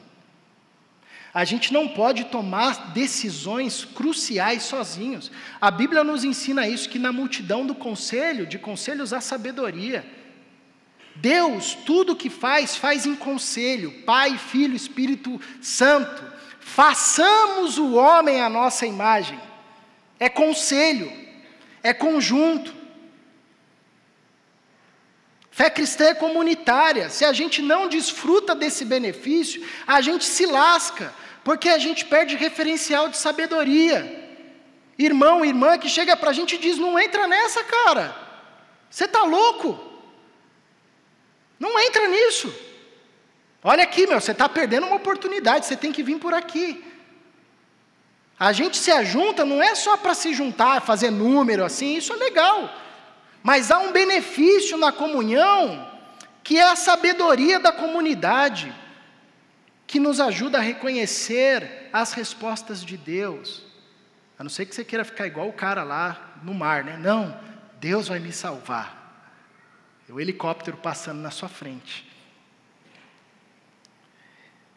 A gente não pode tomar decisões cruciais sozinhos. A Bíblia nos ensina isso que na multidão do conselho, de conselhos há sabedoria. Deus, tudo que faz, faz em conselho, Pai, Filho, Espírito Santo. Façamos o homem à nossa imagem. É conselho, é conjunto. Fé cristã é comunitária. Se a gente não desfruta desse benefício, a gente se lasca, porque a gente perde referencial de sabedoria. Irmão, irmã que chega para a gente e diz: não entra nessa, cara. Você está louco? Não entra nisso. Olha aqui, meu, você está perdendo uma oportunidade, você tem que vir por aqui. A gente se ajunta não é só para se juntar, fazer número assim, isso é legal. Mas há um benefício na comunhão, que é a sabedoria da comunidade, que nos ajuda a reconhecer as respostas de Deus. A não ser que você queira ficar igual o cara lá no mar, né? Não, Deus vai me salvar. O helicóptero passando na sua frente.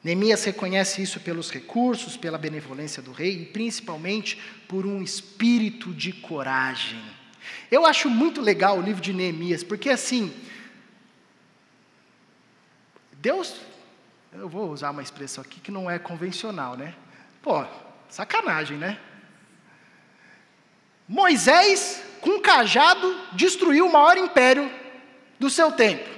Neemias reconhece isso pelos recursos, pela benevolência do rei e principalmente por um espírito de coragem. Eu acho muito legal o livro de Neemias, porque assim, Deus, eu vou usar uma expressão aqui que não é convencional, né? Pô, sacanagem, né? Moisés, com um cajado, destruiu o maior império do seu tempo.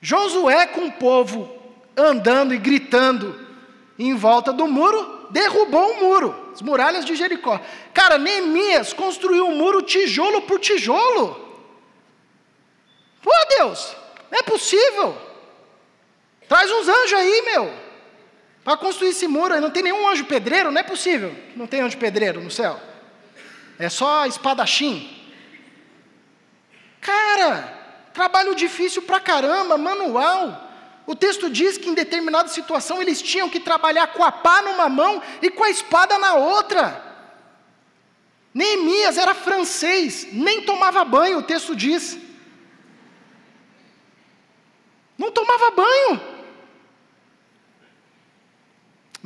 Josué, com o povo andando e gritando em volta do muro, derrubou o muro, as muralhas de Jericó. Cara, Neemias construiu um muro tijolo por tijolo. Pô, Deus, não é possível. Traz uns anjos aí, meu, para construir esse muro. Não tem nenhum anjo pedreiro, não é possível. Não tem anjo pedreiro no céu. É só espadachim. Cara, Trabalho difícil pra caramba, manual. O texto diz que em determinada situação eles tinham que trabalhar com a pá numa mão e com a espada na outra. Neemias era francês, nem tomava banho, o texto diz. Não tomava banho.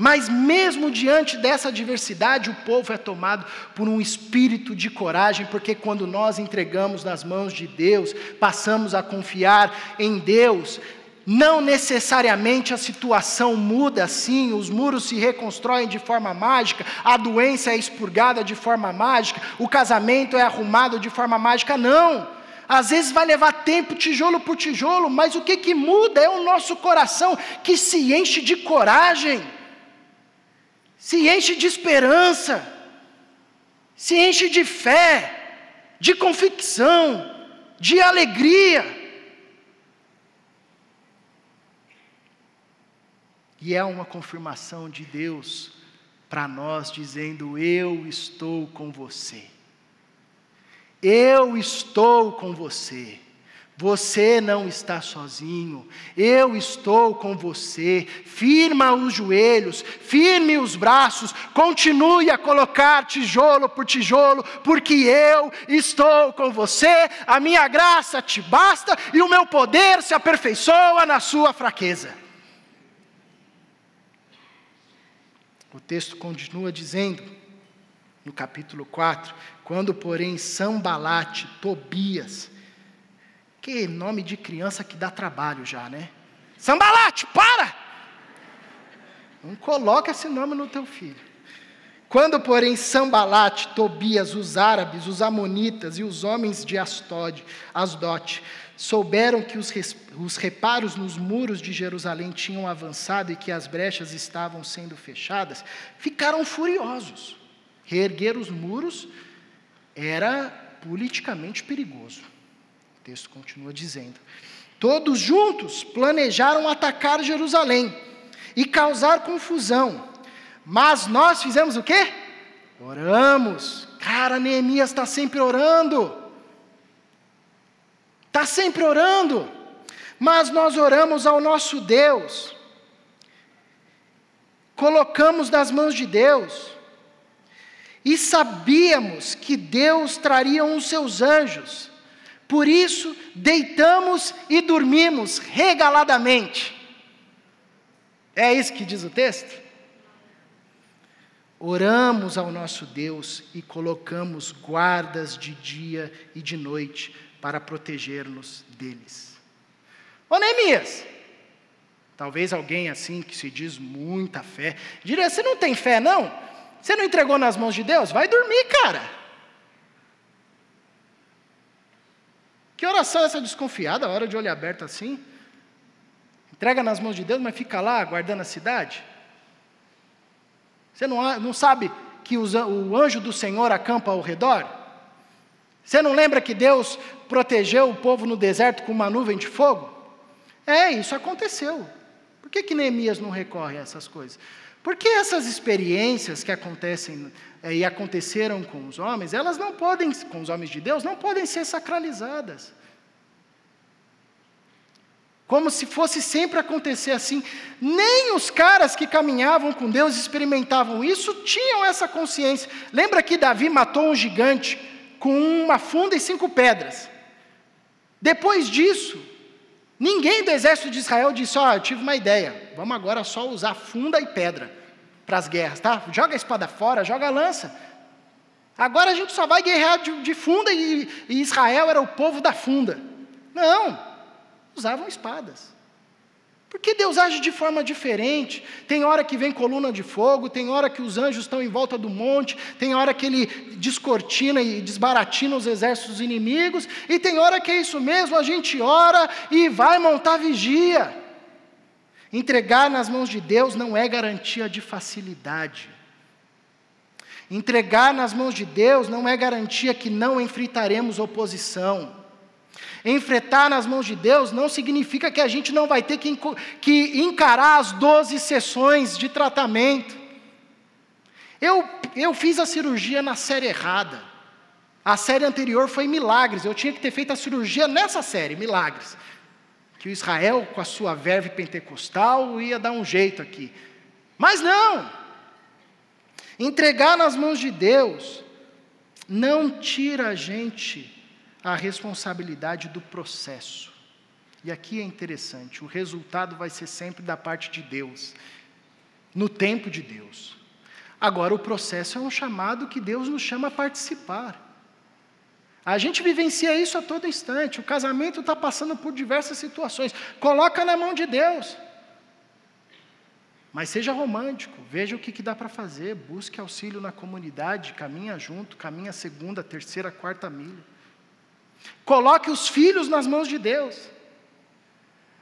Mas mesmo diante dessa adversidade, o povo é tomado por um espírito de coragem, porque quando nós entregamos nas mãos de Deus, passamos a confiar em Deus, não necessariamente a situação muda assim, os muros se reconstroem de forma mágica, a doença é expurgada de forma mágica, o casamento é arrumado de forma mágica, não. Às vezes vai levar tempo, tijolo por tijolo, mas o que, que muda é o nosso coração que se enche de coragem, se enche de esperança, se enche de fé, de convicção, de alegria. E é uma confirmação de Deus para nós, dizendo: Eu estou com você. Eu estou com você. Você não está sozinho, eu estou com você. Firma os joelhos, firme os braços, continue a colocar tijolo por tijolo, porque eu estou com você. A minha graça te basta e o meu poder se aperfeiçoa na sua fraqueza. O texto continua dizendo, no capítulo 4, quando, porém, Sambalate, Tobias, que nome de criança que dá trabalho já, né? Sambalate, para! Não coloca esse nome no teu filho. Quando, porém, Sambalate, Tobias, os árabes, os amonitas e os homens de Astod, Asdote, souberam que os, os reparos nos muros de Jerusalém tinham avançado e que as brechas estavam sendo fechadas, ficaram furiosos. Reerguer os muros era politicamente perigoso. Texto continua dizendo: Todos juntos planejaram atacar Jerusalém e causar confusão. Mas nós fizemos o quê? Oramos. Cara, Neemias está sempre orando está sempre orando, mas nós oramos ao nosso Deus, colocamos nas mãos de Deus, e sabíamos que Deus traria os seus anjos, por isso deitamos e dormimos regaladamente. É isso que diz o texto? Oramos ao nosso Deus e colocamos guardas de dia e de noite para proteger-nos deles. Ô Neemias, talvez alguém assim que se diz muita fé, diria: Você não tem fé, não? Você não entregou nas mãos de Deus? Vai dormir, cara. Que oração é essa desconfiada, a hora de olho aberto assim? Entrega nas mãos de Deus, mas fica lá guardando a cidade? Você não, não sabe que o anjo do Senhor acampa ao redor? Você não lembra que Deus protegeu o povo no deserto com uma nuvem de fogo? É, isso aconteceu. Por que, que Neemias não recorre a essas coisas? Porque essas experiências que acontecem é, e aconteceram com os homens, elas não podem, com os homens de Deus, não podem ser sacralizadas. Como se fosse sempre acontecer assim. Nem os caras que caminhavam com Deus experimentavam isso, tinham essa consciência. Lembra que Davi matou um gigante com uma funda e cinco pedras. Depois disso, ninguém do exército de Israel disse: Ó, oh, eu tive uma ideia, vamos agora só usar funda e pedra para as guerras, tá? Joga a espada fora, joga a lança. Agora a gente só vai guerrear de, de funda e, e Israel era o povo da funda. Não, usavam espadas. Porque Deus age de forma diferente. Tem hora que vem coluna de fogo, tem hora que os anjos estão em volta do monte, tem hora que ele descortina e desbaratina os exércitos inimigos, e tem hora que é isso mesmo, a gente ora e vai montar vigia. Entregar nas mãos de Deus não é garantia de facilidade. Entregar nas mãos de Deus não é garantia que não enfrentaremos oposição. Enfrentar nas mãos de Deus não significa que a gente não vai ter que, encarar as 12 sessões de tratamento. Eu, eu fiz a cirurgia na série errada. A série anterior foi Milagres. Eu tinha que ter feito a cirurgia nessa série, Milagres. que o Israel, com a sua verve pentecostal, ia dar um jeito aqui. Mas não! Entregar nas mãos de Deus não tira a gente a responsabilidade do processo. E aqui é interessante, o resultado vai ser sempre da parte de Deus, no tempo de Deus. Agora, o processo é um chamado que Deus nos chama a participar. A gente vivencia isso a todo instante. O casamento está passando por diversas situações. Coloca na mão de Deus. Mas seja romântico, veja o que, que dá para fazer, busque auxílio na comunidade, caminha junto, caminha segunda, terceira, quarta milha. Coloque os filhos nas mãos de Deus,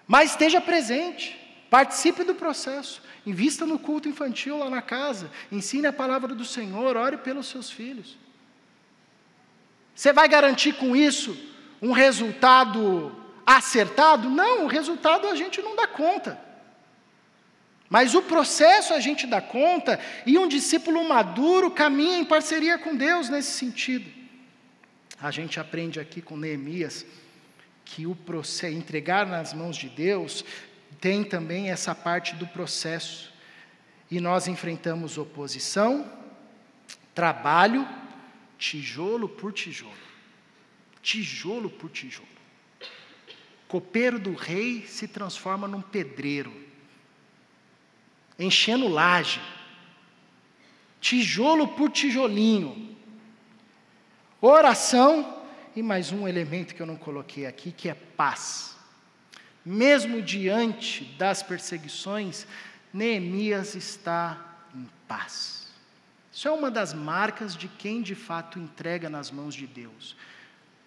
mas esteja presente, participe do processo, invista no culto infantil lá na casa, ensine a palavra do Senhor, ore pelos seus filhos. Você vai garantir com isso um resultado acertado? Não, o resultado a gente não dá conta. Mas o processo a gente dá conta, e um discípulo maduro caminha em parceria com Deus nesse sentido. A gente aprende aqui com Neemias que o processo, entregar nas mãos de Deus tem também essa parte do processo. E nós enfrentamos oposição, trabalho, tijolo por tijolo. Tijolo por tijolo. Copeiro do rei se transforma num pedreiro enchendo laje, tijolo por tijolinho. Oração e mais um elemento que eu não coloquei aqui, que é paz. Mesmo diante das perseguições, Neemias está em paz. Isso é uma das marcas de quem de fato entrega nas mãos de Deus.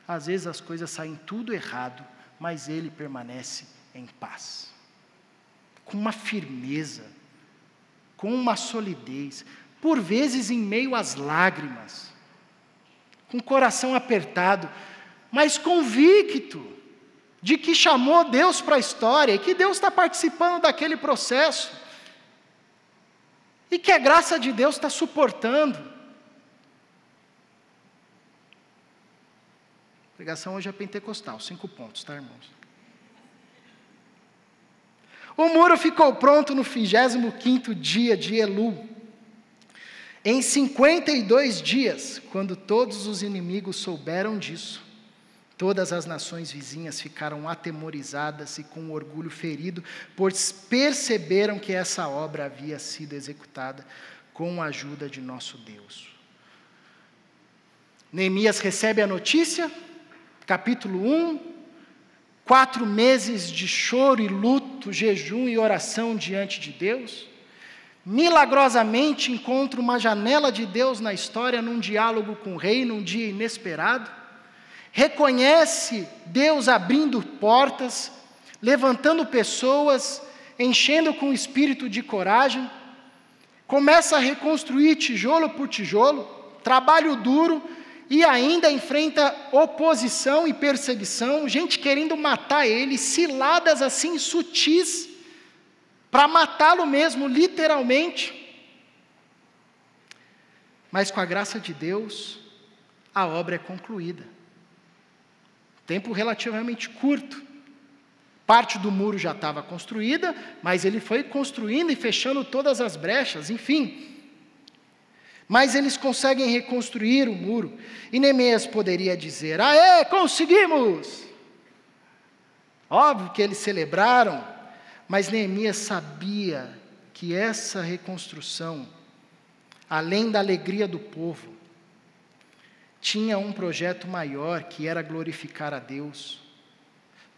Às vezes as coisas saem tudo errado, mas ele permanece em paz. Com uma firmeza, com uma solidez, por vezes em meio às lágrimas, com o coração apertado, mas convicto de que chamou Deus para a história e que Deus está participando daquele processo e que a graça de Deus está suportando. A pregação hoje é pentecostal, cinco pontos, tá, irmãos? O muro ficou pronto no 25 dia de Elu. Em 52 dias, quando todos os inimigos souberam disso, todas as nações vizinhas ficaram atemorizadas e com orgulho ferido, pois perceberam que essa obra havia sido executada com a ajuda de nosso Deus. Neemias recebe a notícia, capítulo 1, quatro meses de choro e luto, jejum e oração diante de Deus, milagrosamente encontra uma janela de Deus na história num diálogo com o rei num dia inesperado, reconhece Deus abrindo portas, levantando pessoas, enchendo com espírito de coragem, começa a reconstruir tijolo por tijolo, trabalho duro, e ainda enfrenta oposição e perseguição, gente querendo matar ele, ciladas assim sutis, para matá-lo mesmo, literalmente. Mas com a graça de Deus, a obra é concluída. Tempo relativamente curto. Parte do muro já estava construída, mas ele foi construindo e fechando todas as brechas, enfim. Mas eles conseguem reconstruir o muro. E Neemias poderia dizer: Aê, conseguimos! Óbvio que eles celebraram, mas Neemias sabia que essa reconstrução, além da alegria do povo, tinha um projeto maior que era glorificar a Deus.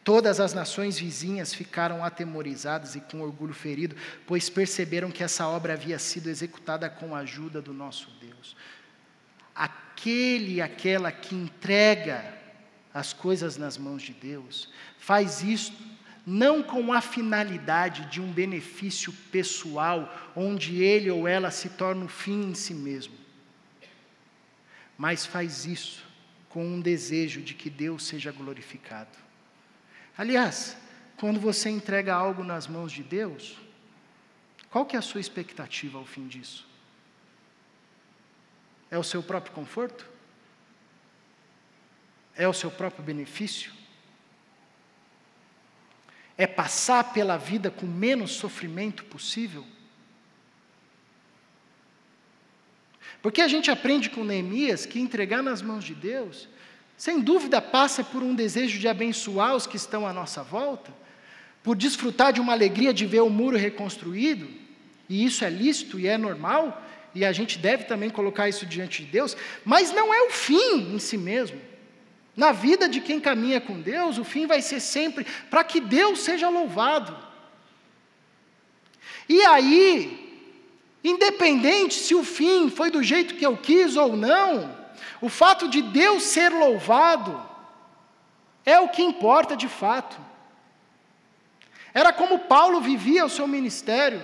Todas as nações vizinhas ficaram atemorizadas e com orgulho ferido, pois perceberam que essa obra havia sido executada com a ajuda do nosso Deus. Aquele e aquela que entrega as coisas nas mãos de Deus, faz isto não com a finalidade de um benefício pessoal, onde ele ou ela se torna o um fim em si mesmo, mas faz isso com um desejo de que Deus seja glorificado. Aliás, quando você entrega algo nas mãos de Deus, qual que é a sua expectativa ao fim disso? É o seu próprio conforto? É o seu próprio benefício? É passar pela vida com menos sofrimento possível? Porque a gente aprende com Neemias que entregar nas mãos de Deus, sem dúvida passa por um desejo de abençoar os que estão à nossa volta, por desfrutar de uma alegria de ver o muro reconstruído, e isso é lícito e é normal, e a gente deve também colocar isso diante de Deus, mas não é o fim em si mesmo. Na vida de quem caminha com Deus, o fim vai ser sempre para que Deus seja louvado. E aí, independente se o fim foi do jeito que eu quis ou não, o fato de Deus ser louvado é o que importa de fato. Era como Paulo vivia o seu ministério.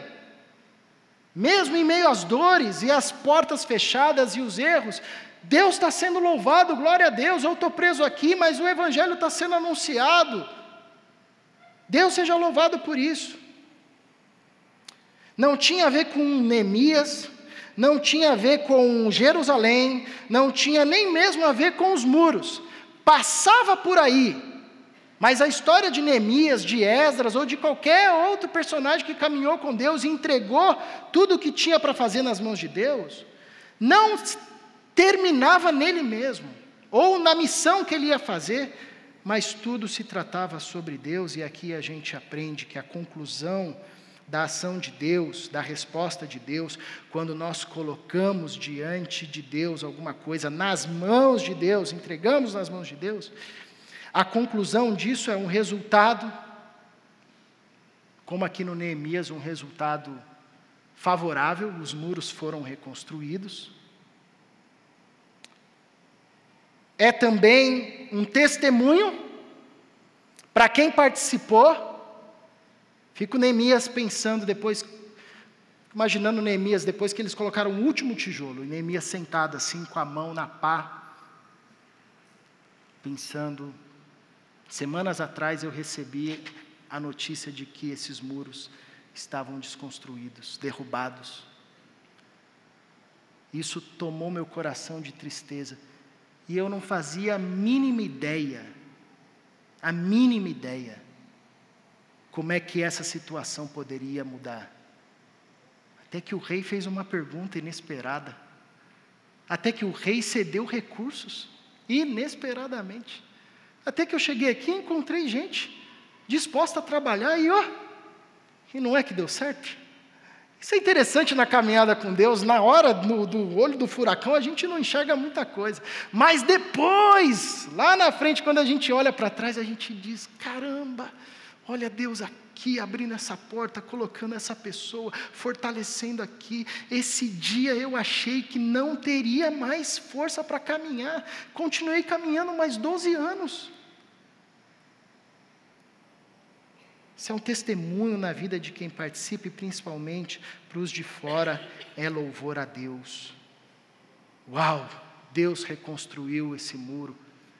Mesmo em meio às dores e às portas fechadas e os erros, Deus está sendo louvado, glória a Deus. Eu estou preso aqui, mas o Evangelho está sendo anunciado. Deus seja louvado por isso. Não tinha a ver com Neemias, não tinha a ver com Jerusalém, não tinha nem mesmo a ver com os muros. Passava por aí, mas a história de Neemias, de Esdras ou de qualquer outro personagem que caminhou com Deus e entregou tudo o que tinha para fazer nas mãos de Deus, não terminava nele mesmo, ou na missão que ele ia fazer, mas tudo se tratava sobre Deus, e aqui a gente aprende que a conclusão da ação de Deus, da resposta de Deus, quando nós colocamos diante de Deus alguma coisa, nas mãos de Deus, entregamos nas mãos de Deus, a conclusão disso é um resultado, como aqui no Neemias, um resultado favorável, os muros foram reconstruídos, é também um testemunho para quem participou. Fico Neemias pensando depois, imaginando Neemias depois que eles colocaram o último tijolo, e Neemias sentado assim com a mão na pá, pensando. Semanas atrás eu recebi a notícia de que esses muros estavam desconstruídos, derrubados. Isso tomou meu coração de tristeza e eu não fazia a mínima ideia, a mínima ideia, como é que essa situação poderia mudar. Até que o rei fez uma pergunta inesperada. Até que o rei cedeu recursos, inesperadamente. Até que eu cheguei aqui e encontrei gente disposta a trabalhar e ó, e não é que deu certo? Isso é interessante na caminhada com Deus, na hora no, do olho do furacão a gente não enxerga muita coisa, mas depois, lá na frente, quando a gente olha para trás, a gente diz: caramba, olha Deus aqui abrindo essa porta, colocando essa pessoa, fortalecendo aqui. Esse dia eu achei que não teria mais força para caminhar, continuei caminhando mais 12 anos. Isso é um testemunho na vida de quem participa e principalmente para os de fora é louvor a Deus. Uau! Deus reconstruiu esse muro.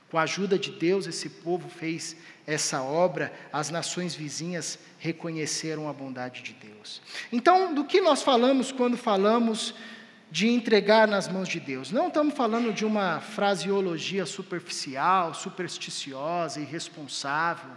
Com a ajuda de Deus, esse povo fez essa obra, as nações vizinhas reconheceram a bondade de Deus. Então, do que nós falamos quando falamos de entregar nas mãos de Deus. Não estamos falando de uma fraseologia superficial, supersticiosa, irresponsável.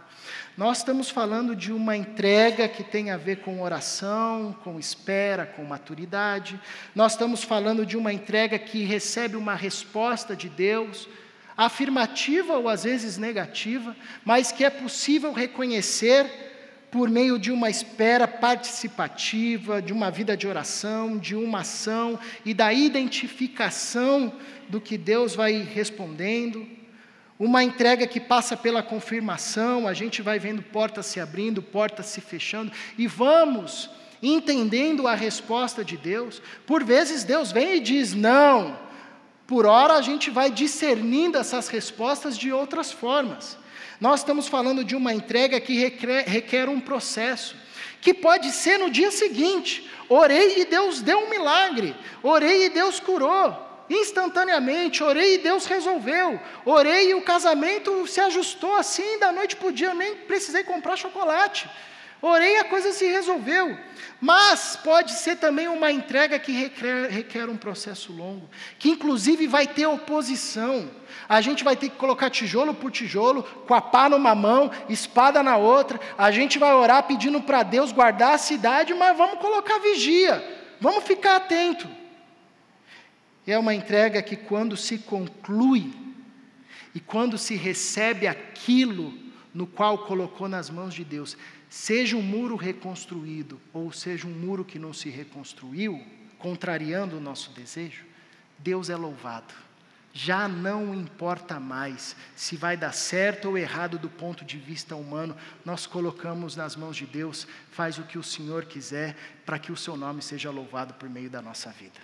Nós estamos falando de uma entrega que tem a ver com oração, com espera, com maturidade. Nós estamos falando de uma entrega que recebe uma resposta de Deus, afirmativa ou às vezes negativa, mas que é possível reconhecer por meio de uma espera participativa, de uma vida de oração, de uma ação e da identificação do que Deus vai respondendo. Uma entrega que passa pela confirmação, a gente vai vendo portas se abrindo, portas se fechando, e vamos entendendo a resposta de Deus. Por vezes Deus vem e diz não, por hora a gente vai discernindo essas respostas de outras formas. Nós estamos falando de uma entrega que requer, requer um processo, que pode ser no dia seguinte. Orei e Deus deu um milagre, orei e Deus curou instantaneamente, orei e Deus resolveu. Orei e o casamento se ajustou assim da noite para o dia, eu nem precisei comprar chocolate. Orei, a coisa se resolveu. Mas pode ser também uma entrega que requer, requer, um processo longo, que inclusive vai ter oposição. A gente vai ter que colocar tijolo por tijolo, com a pá numa mão, espada na outra. A gente vai orar pedindo para Deus guardar a cidade, mas vamos colocar vigia, vamos ficar atento. É uma entrega que, quando se conclui e quando se recebe aquilo no qual colocou nas mãos de Deus, seja um muro reconstruído ou seja um muro que não se reconstruiu, contrariando o nosso desejo, Deus é louvado. Já não importa mais se vai dar certo ou errado do ponto de vista humano, nós colocamos nas mãos de Deus, faz o que o Senhor quiser, para que o seu nome seja louvado por meio da nossa vida.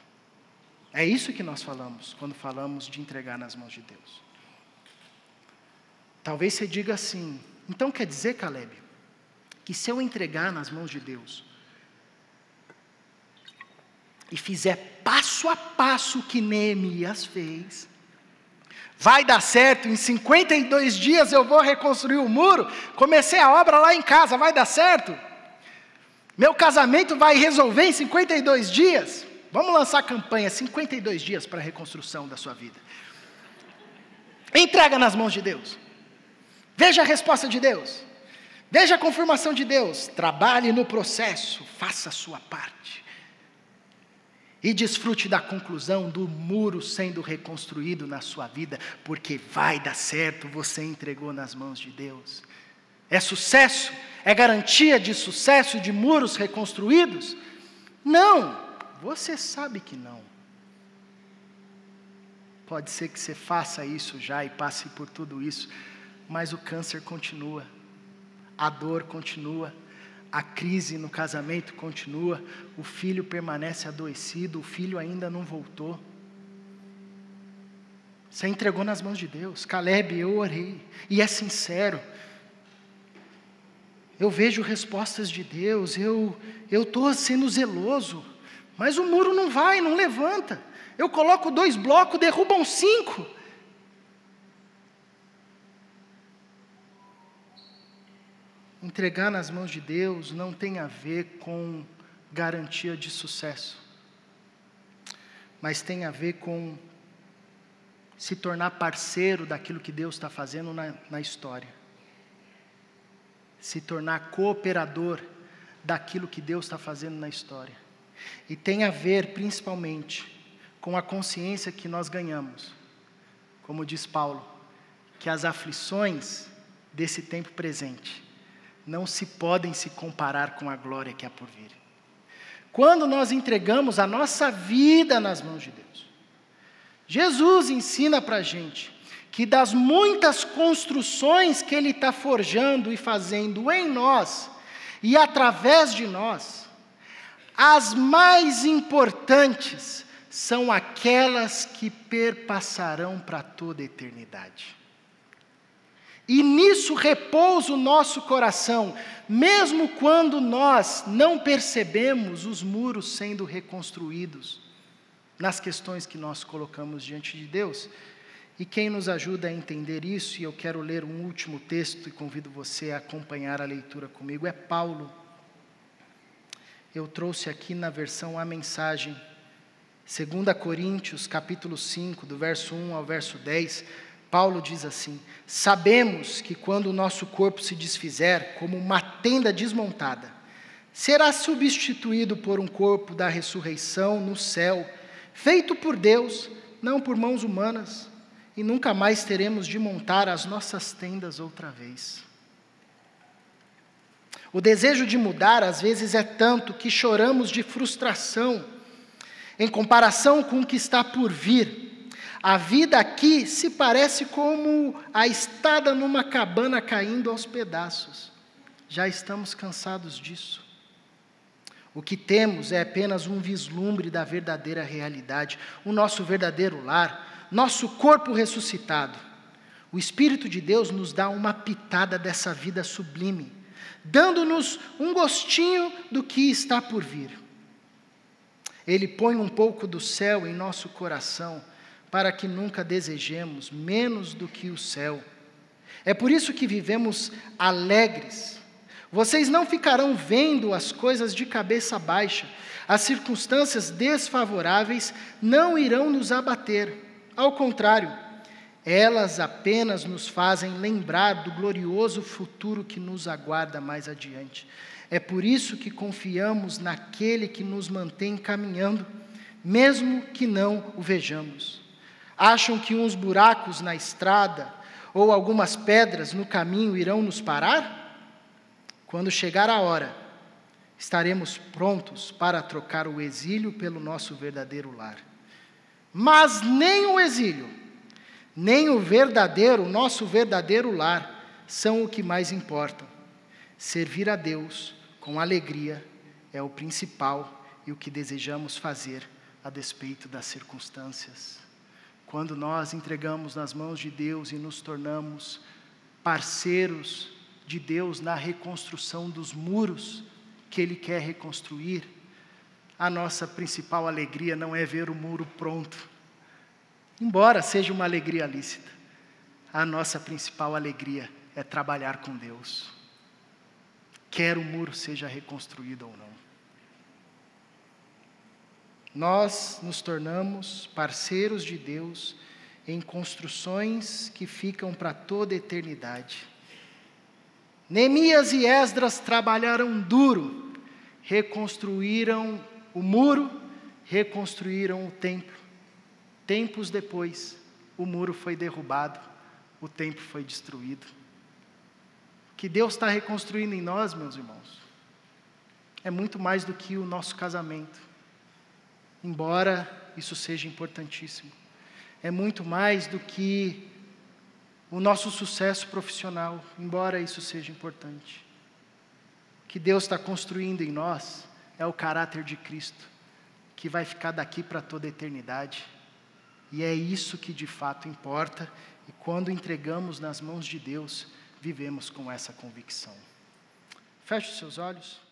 É isso que nós falamos quando falamos de entregar nas mãos de Deus. Talvez você diga assim, então quer dizer, Caleb, que se eu entregar nas mãos de Deus e fizer passo a passo o que Neemias fez, vai dar certo, em 52 dias eu vou reconstruir o muro, comecei a obra lá em casa, vai dar certo? Meu casamento vai resolver em 52 dias? Vamos lançar a campanha 52 dias para a reconstrução da sua vida. Entrega nas mãos de Deus. Veja a resposta de Deus. Veja a confirmação de Deus. Trabalhe no processo, faça a sua parte. E desfrute da conclusão do muro sendo reconstruído na sua vida, porque vai dar certo, você entregou nas mãos de Deus. É sucesso? É garantia de sucesso de muros reconstruídos? Não, você sabe que não. Pode ser que você faça isso já e passe por tudo isso, mas o câncer continua a dor continua, a crise no casamento continua, o filho permanece adoecido, o filho ainda não voltou. Você entregou nas mãos de Deus. Caleb, eu orei, e é sincero. Eu vejo respostas de Deus, eu estou sendo zeloso, mas o muro não vai, não levanta. Eu coloco dois blocos, derrubam cinco. Entregar nas mãos de Deus não tem a ver com garantia de sucesso, mas tem a ver com se tornar parceiro daquilo que Deus está fazendo na, na história, se tornar cooperador daquilo que Deus está fazendo na história, e tem a ver principalmente com a consciência que nós ganhamos, como diz Paulo, que as aflições desse tempo presente não se podem se comparar com a glória que há por vir. Quando nós entregamos a nossa vida nas mãos de Deus, Jesus ensina para a gente que das muitas construções que Ele está forjando e fazendo em nós e através de nós, as mais importantes são aquelas que perpassarão para toda a eternidade. E nisso repousa o nosso coração, mesmo quando nós não percebemos os muros sendo reconstruídos nas questões que nós colocamos diante de Deus. E quem nos ajuda a entender isso, e eu quero ler um último texto e convido você a acompanhar a leitura comigo, é Paulo. Eu trouxe aqui na versão a mensagem, 2 Coríntios, capítulo 5, do verso 1 ao verso 10 Paulo diz assim: Sabemos que quando o nosso corpo se desfizer, como uma tenda desmontada, será substituído por um corpo da ressurreição no céu, feito por Deus, não por mãos humanas, e nunca mais teremos de montar as nossas tendas outra vez. O desejo de mudar às vezes é tanto que choramos de frustração em comparação com o que está por vir a vida aqui se parece como a estada numa cabana caindo aos pedaços. Já estamos cansados disso. O que temos é apenas um vislumbre da verdadeira realidade, o nosso verdadeiro lar, nosso corpo ressuscitado. O Espírito de Deus nos dá uma pitada dessa vida sublime, dando-nos um gostinho do que está por vir. Ele põe um pouco do céu em nosso coração para que nunca desejemos menos do que o céu. É por isso que vivemos alegres, Vocês não ficarão vendo as coisas de cabeça baixa, as circunstâncias desfavoráveis não irão nos abater. Ao contrário, elas apenas nos fazem lembrar do glorioso futuro que nos aguarda mais adiante. É por isso que confiamos naquele que nos mantém caminhando, mesmo que não o vejamos. Acham que uns buracos na estrada ou algumas pedras no caminho irão nos parar? Quando chegar a hora, estaremos prontos para trocar o exílio pelo nosso verdadeiro lar. Mas nem o exílio, nem o verdadeiro, nosso verdadeiro lar, são o que mais importam. Servir a Deus com alegria é o principal e o que desejamos fazer a despeito das circunstâncias. Quando nós entregamos nas mãos de Deus e nos tornamos parceiros de Deus na reconstrução dos muros que Ele quer reconstruir, a nossa principal alegria não é ver o muro pronto, embora seja uma alegria lícita, a nossa principal alegria é trabalhar com Deus, quer o muro seja reconstruído ou não. Nós nos tornamos parceiros de Deus em construções que ficam para toda eternidade. Neemias e Esdras trabalharam duro, reconstruíram o muro, reconstruíram o templo. Tempos depois, o muro foi derrubado, o templo foi destruído. O que Deus está reconstruindo em nós, meus irmãos, é muito mais do que o nosso casamento, embora isso seja importantíssimo. É muito mais do que o nosso sucesso profissional, embora isso seja importante. O que Deus está construindo em nós é o caráter de Cristo, que vai ficar daqui para toda a eternidade. E é isso que de fato importa, e quando entregamos nas mãos de Deus, vivemos com essa convicção. Feche os seus olhos.